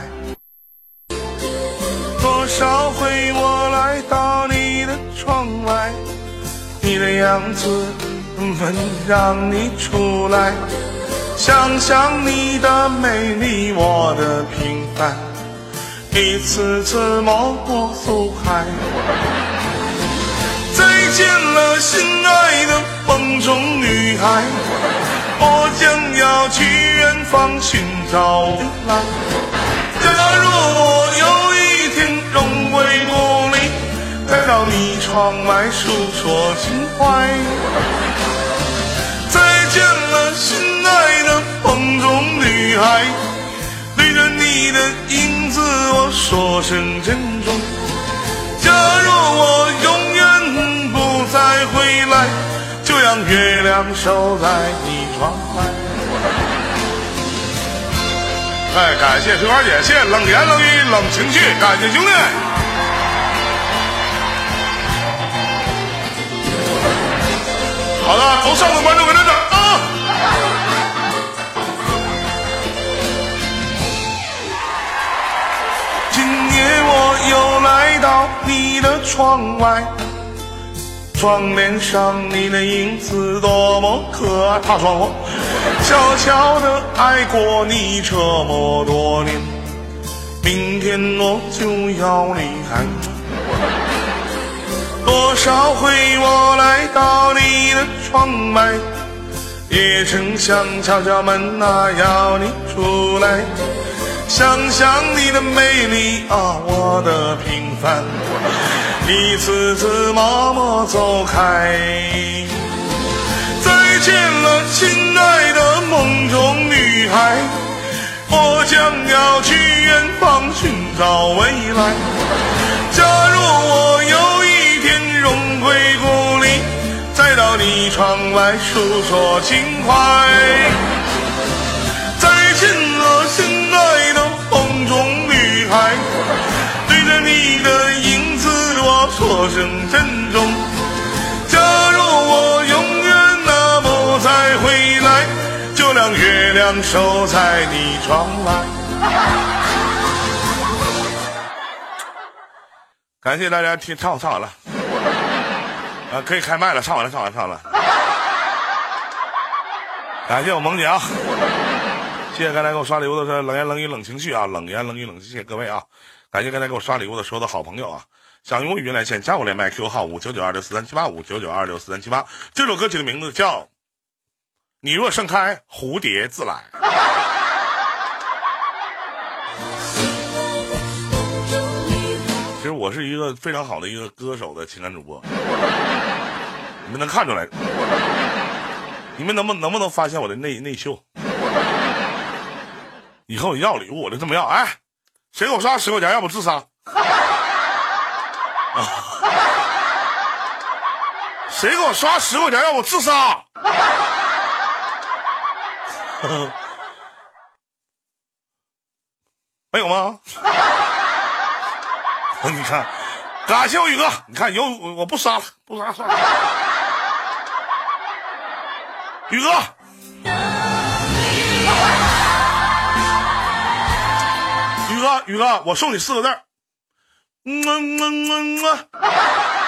多少回我来到你的窗外，你的样子 vẫn 让你出来。想想你的美丽，我的平凡，一次次默默走开。再见了，心爱的梦中女孩，我将要去远方寻找未来。假如我有一天荣归故里，再到你窗外诉说情怀。梦中女孩，对着你的影子，我说声珍重。假若我永远不再回来，就让月亮守在你窗外。哎，感谢葵花姐，谢谢冷言冷语冷情绪，感谢兄弟。好的，头上的观众给点掌啊！我又来到你的窗外，窗帘上你的影子多么可爱。怕窗户，悄悄地爱过你这么多年，明天我就要离开。多少回我来到你的窗外，也曾想敲敲门啊，要你出来。想想你的美丽啊，我的平凡，一次次默默走开。再见了，亲爱的梦中女孩，我将要去远方寻找未来。假如我有一天荣归故里，再到你窗外诉说情怀。的影子，我说声珍重。假如我永远那不再回来，就让月亮守在你窗外。感谢大家听，唱唱完了，啊，可以开麦了，唱完了，唱完了，唱完了。感谢我萌姐啊，谢谢刚才给我刷礼物的是冷言冷语冷情绪啊，冷言冷语冷，谢谢各位啊，感谢刚才给我刷礼物的所有的好朋友啊。想用语音来线，加我连麦 QQ 号五九九二六四三七八五九九二六四三七八。这首歌曲的名字叫《你若盛开，蝴蝶自来》。其实我是一个非常好的一个歌手的情感主播，你们能看出来？你们能不能不能发现我的内内秀？以后要礼物我就这么要，哎，谁给我刷十块钱，让我自杀？谁给我刷十块钱，让我自杀？没有吗？你看，感谢我宇哥，你看以后我我不杀了，不杀算了。宇哥，哥，宇哥，我送你四个字儿。嗯嗯嗯嗯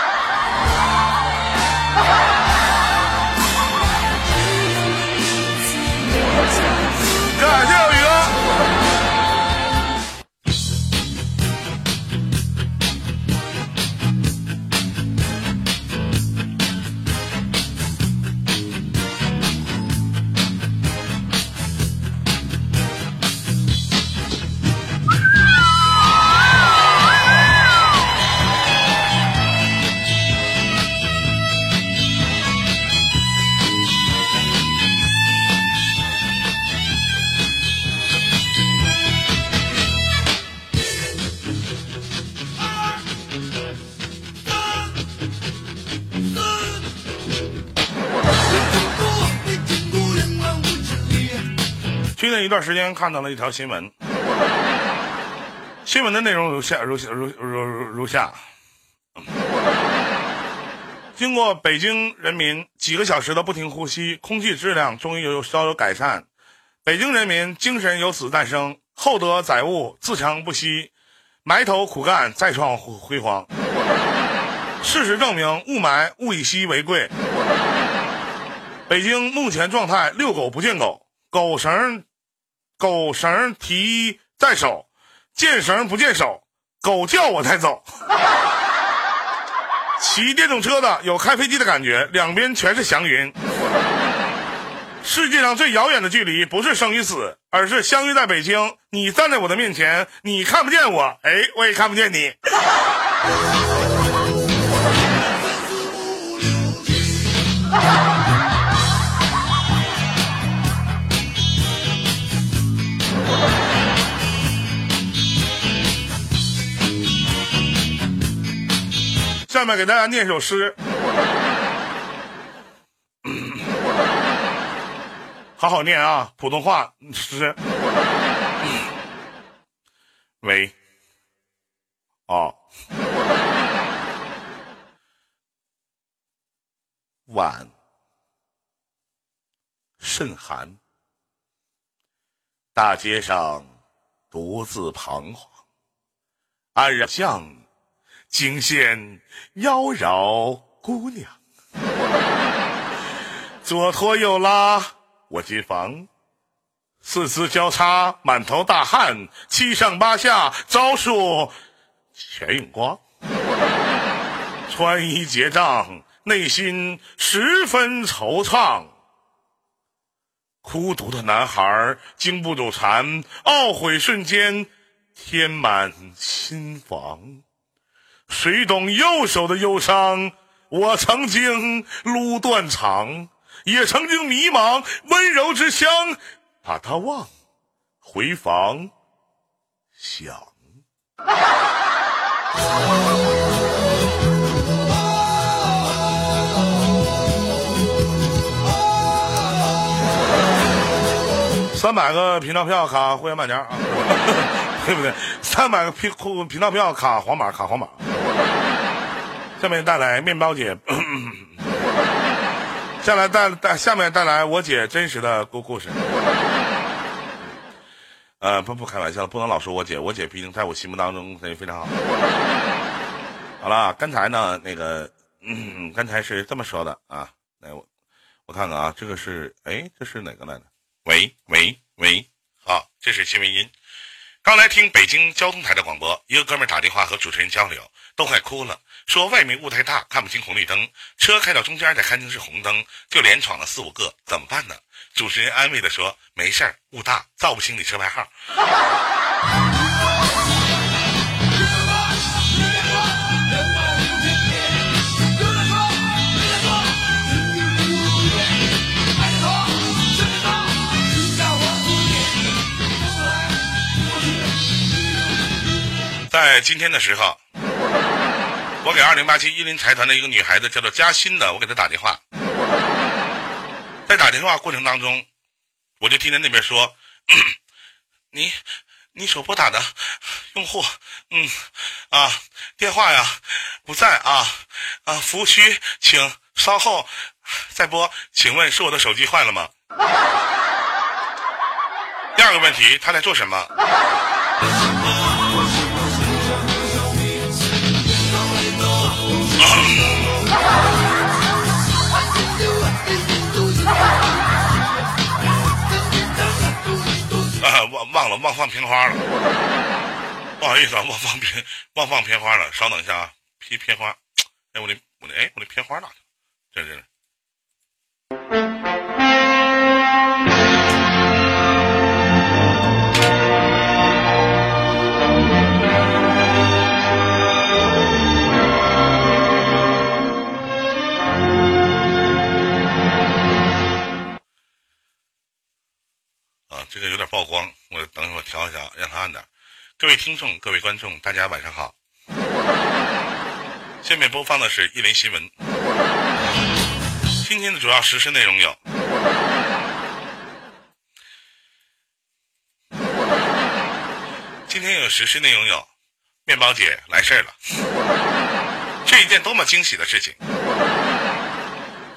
去年一段时间看到了一条新闻，新闻的内容如下如下如如如如下。经过北京人民几个小时的不停呼吸，空气质量终于有稍有改善。北京人民精神由此诞生，厚德载物，自强不息，埋头苦干，再创辉煌。事实证明，雾霾物以稀为贵。北京目前状态：遛狗不见狗，狗绳狗绳提在手，见绳不见手，狗叫我才走。骑电动车的有开飞机的感觉，两边全是祥云。世界上最遥远的距离不是生与死，而是相遇在北京。你站在我的面前，你看不见我，哎，我也看不见你。下面给大家念首诗，好好念啊，普通话诗。喂，啊，晚，甚寒，大街上独自彷徨，安然巷。惊现妖娆姑娘，左拖右拉我进房，四肢交叉满头大汗，七上八下招数全用光，穿衣结账，内心十分惆怅。孤独的男孩经不住馋，懊悔瞬间填满心房。谁懂右手的忧伤？我曾经撸断肠，也曾经迷茫。温柔之乡，把它忘，回房想。三百个频道票卡会员满减啊，对不对？三百个频频道票卡黄码卡黄码。下面带来面包姐，下来带带下面带来我姐真实的故故事。呃，不不开玩笑，不能老说我姐，我姐毕竟在我心目当中也非常好。好了，刚才呢，那个，嗯，刚才是这么说的啊，来我我看看啊，这个是，哎，这是哪个来着？喂喂喂，好，这是新闻音。刚来听北京交通台的广播，一个哥们打电话和主持人交流，都快哭了，说外面雾太大，看不清红绿灯，车开到中间再看清是红灯，就连闯了四五个，怎么办呢？主持人安慰的说：“没事儿，雾大，照不清你车牌号。”在今天的时候，我给二零八七伊林财团的一个女孩子叫做嘉欣的，我给她打电话。在打电话过程当中，我就听见那边说：“ 你，你所拨打的用户，嗯，啊，电话呀不在啊，啊，服务区请稍后再拨。请问是我的手机坏了吗？”第二个问题，他在做什么？忘放片花了，不好意思啊，忘放片忘放片花了，稍等一下啊，片片花，哎，我的我的哎，我的片花哪去了？这这。啊，这个有点曝光，我等一会调一下，让它按点。各位听众、各位观众，大家晚上好。下面播放的是一轮新闻。今天的主要实施内容有：今天有实施内容有，面包姐来事儿了，这一件多么惊喜的事情！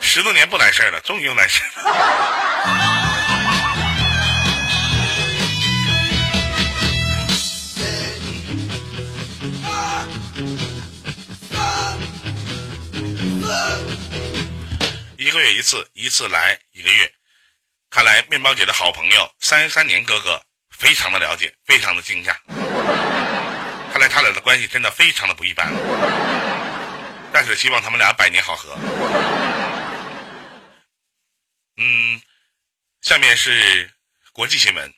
十多年不来事儿了，终于又来事儿了。次，一次来一个月。看来面包姐的好朋友三十三年哥哥非常的了解，非常的惊讶。看来他俩的关系真的非常的不一般。但是希望他们俩百年好合。嗯，下面是国际新闻。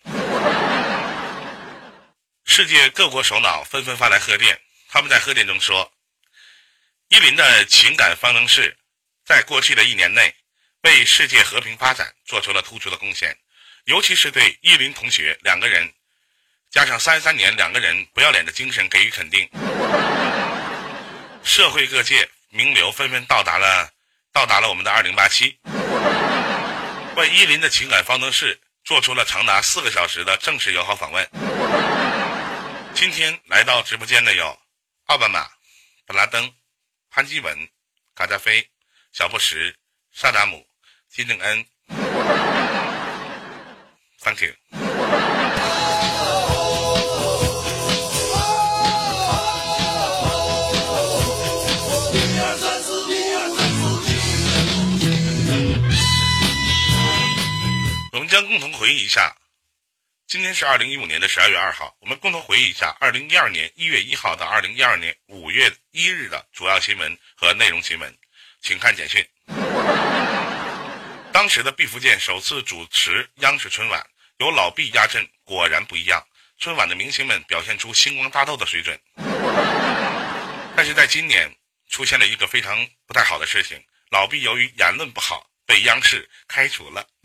世界各国首脑纷纷发来贺电，他们在贺电中说：“伊林的情感方程式。”在过去的一年内，为世界和平发展做出了突出的贡献，尤其是对伊林同学两个人，加上三三年两个人不要脸的精神给予肯定。社会各界名流纷纷到达了，到达了我们的二零八七，为伊林的情感方程式做出了长达四个小时的正式友好访问。今天来到直播间的有奥巴马、本拉登、潘基文、卡扎菲。小布什、萨达姆、金正恩，Thank you。我们将共同回忆一下，今天是二零一五年的十二月二号，我们共同回忆一下二零一二年一月一号到二零一二年五月一日的主要新闻和内容新闻。请看简讯。当时的毕福剑首次主持央视春晚，由老毕压阵，果然不一样。春晚的明星们表现出星光大道的水准。但是在今年出现了一个非常不太好的事情，老毕由于言论不好，被央视开除了。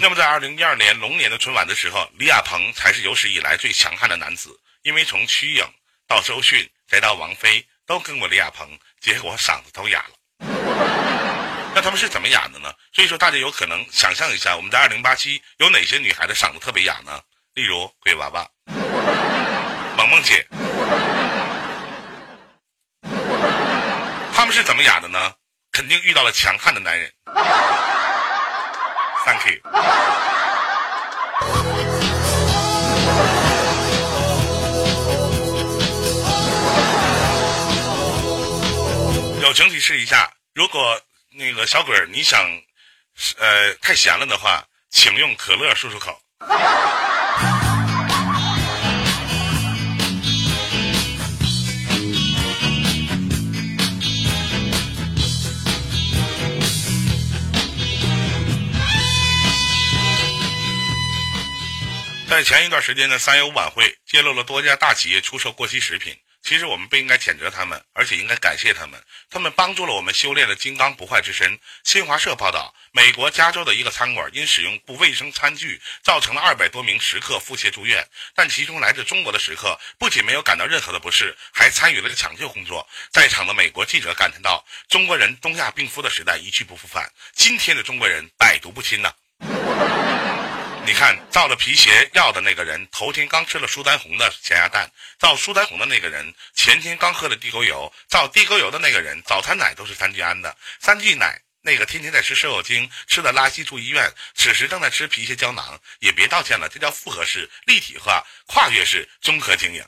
那么在二零一二年龙年的春晚的时候，李亚鹏才是有史以来最强悍的男子。因为从瞿颖到周迅再到王菲都跟过李亚鹏，结果嗓子都哑了。那他们是怎么哑的呢？所以说大家有可能想象一下，我们在二零八七有哪些女孩子嗓子特别哑呢？例如鬼娃娃、萌萌姐，他们是怎么哑的呢？肯定遇到了强悍的男人。Thank you。友情提示一下，如果那个小鬼你想，呃，太闲了的话，请用可乐漱漱口。在前一段时间的三幺五晚会，揭露了多家大企业出售过期食品。其实我们不应该谴责他们，而且应该感谢他们，他们帮助了我们修炼了金刚不坏之身。新华社报道，美国加州的一个餐馆因使用不卫生餐具，造成了二百多名食客腹泻住院。但其中来自中国的食客不仅没有感到任何的不适，还参与了抢救工作。在场的美国记者感叹道：“中国人东亚病夫的时代一去不复返，今天的中国人百毒不侵呐、你看，造了皮鞋药的那个人，头天刚吃了舒丹红的咸鸭蛋；造舒丹红的那个人，前天刚喝了地沟油；造地沟油的那个人，早餐奶都是三聚氨的。三聚奶那个天天在吃瘦肉精，吃的拉稀住医院，此时正在吃皮鞋胶囊，也别道歉了，这叫复合式、立体化、跨越式综合经营。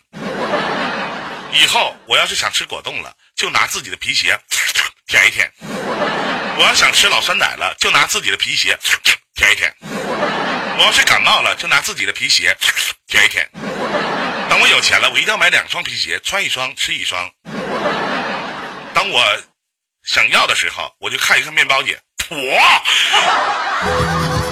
以后我要是想吃果冻了，就拿自己的皮鞋舔一舔；我要想吃老酸奶了，就拿自己的皮鞋舔一舔。我要是感冒了，就拿自己的皮鞋舔一舔。等我有钱了，我一定要买两双皮鞋，穿一双吃一双。当我想要的时候，我就看一看面包姐，我。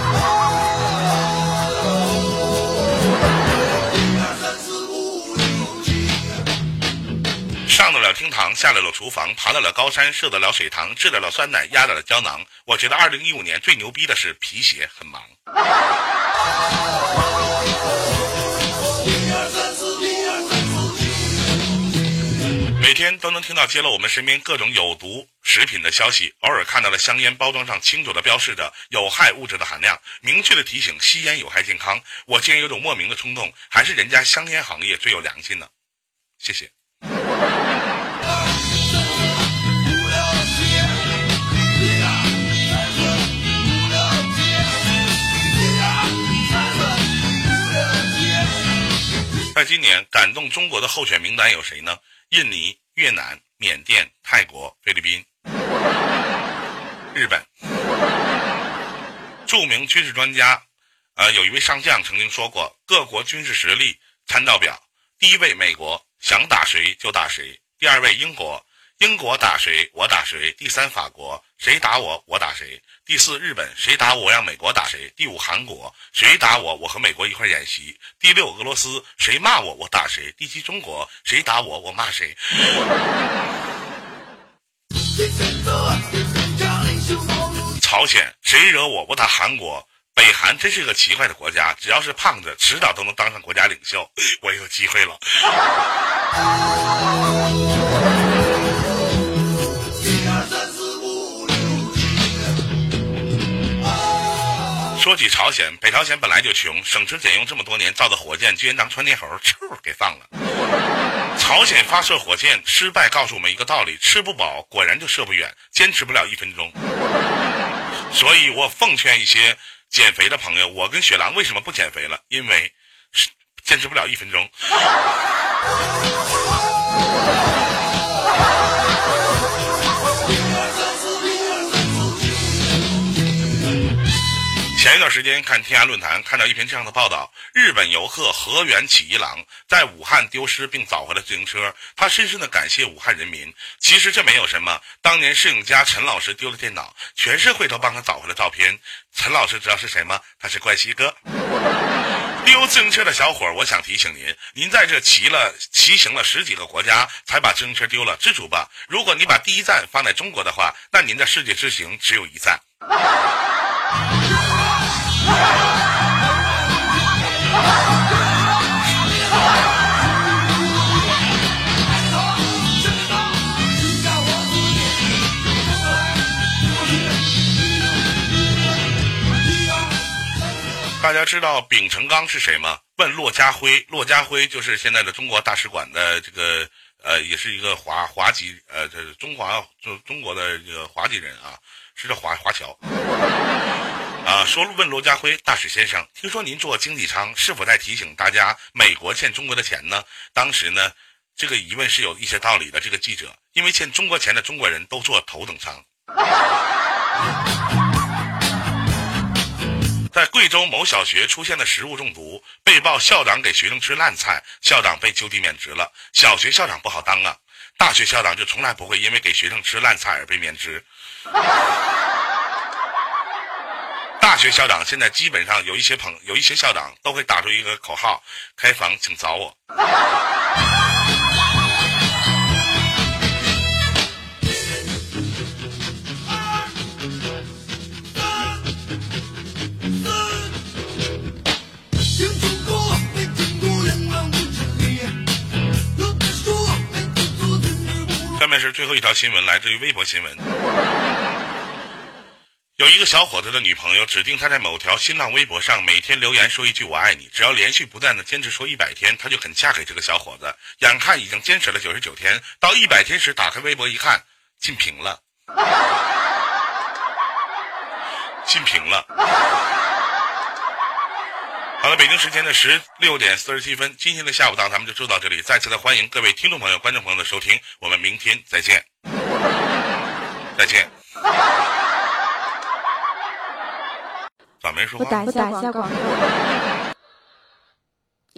上得了厅堂，下得了厨房，爬得了高山，涉得了水塘，制得了酸奶，压得了胶囊。我觉得二零一五年最牛逼的是皮鞋很忙。每天都能听到揭露我们身边各种有毒食品的消息，偶尔看到了香烟包装上清楚的标示着有害物质的含量，明确的提醒吸烟有害健康。我竟然有种莫名的冲动，还是人家香烟行业最有良心呢。谢谢。在今年感动中国的候选名单有谁呢？印尼、越南、缅甸、泰国、菲律宾、日本。著名军事专家，呃，有一位上将曾经说过，各国军事实力参照表，第一位美国，想打谁就打谁；第二位英国，英国打谁我打谁；第三法国，谁打我我打谁；第四日本，谁打我让美国打谁；第五韩国，谁打我我和美国一块演习；第六俄罗斯，谁骂我我打谁；第七中国，谁打我我骂谁。朝鲜，谁惹我我打韩国。北韩真是个奇怪的国家，只要是胖子，迟早都能当上国家领袖。我有机会了。说起朝鲜，北朝鲜本来就穷，省吃俭用这么多年造的火箭，居然当窜天猴咻给放了。朝鲜发射火箭失败，告诉我们一个道理：吃不饱，果然就射不远，坚持不了一分钟。所以我奉劝一些减肥的朋友，我跟雪狼为什么不减肥了？因为坚持不了一分钟。前一段时间看天涯论坛看到一篇这样的报道：日本游客河原启一郎在武汉丢失并找回了自行车，他深深的感谢武汉人民。其实这没有什么，当年摄影家陈老师丢了电脑，全社会都帮他找回了照片。陈老师知道是谁吗？他是怪西哥。丢自行车的小伙，我想提醒您，您在这骑了骑行了十几个国家，才把自行车丢了，知足吧。如果你把第一站放在中国的话，那您的世界之行只有一站。知道丙成刚是谁吗？问骆家辉，骆家辉就是现在的中国大使馆的这个呃，也是一个华华籍呃，这是中华就中国的这个华籍人啊，是叫华华侨啊。说问罗家辉大使先生，听说您做经济舱，是否在提醒大家美国欠中国的钱呢？当时呢，这个疑问是有一些道理的。这个记者，因为欠中国钱的中国人都坐头等舱。在贵州某小学出现的食物中毒，被曝校长给学生吃烂菜，校长被就地免职了。小学校长不好当啊，大学校长就从来不会因为给学生吃烂菜而被免职。大学校长现在基本上有一些朋有一些校长都会打出一个口号：开房请找我。下面是最后一条新闻，来自于微博新闻。有一个小伙子的女朋友指定他在某条新浪微博上每天留言说一句“我爱你”，只要连续不断的坚持说一百天，他就肯嫁给这个小伙子。眼看已经坚持了九十九天，到一百天时打开微博一看，禁评了，禁评了。好了，北京时间的十六点四十七分，今天的下午档咱们就做到这里。再次的欢迎各位听众朋友、观众朋友的收听，我们明天再见，再见。咋没说话？我打一下广告。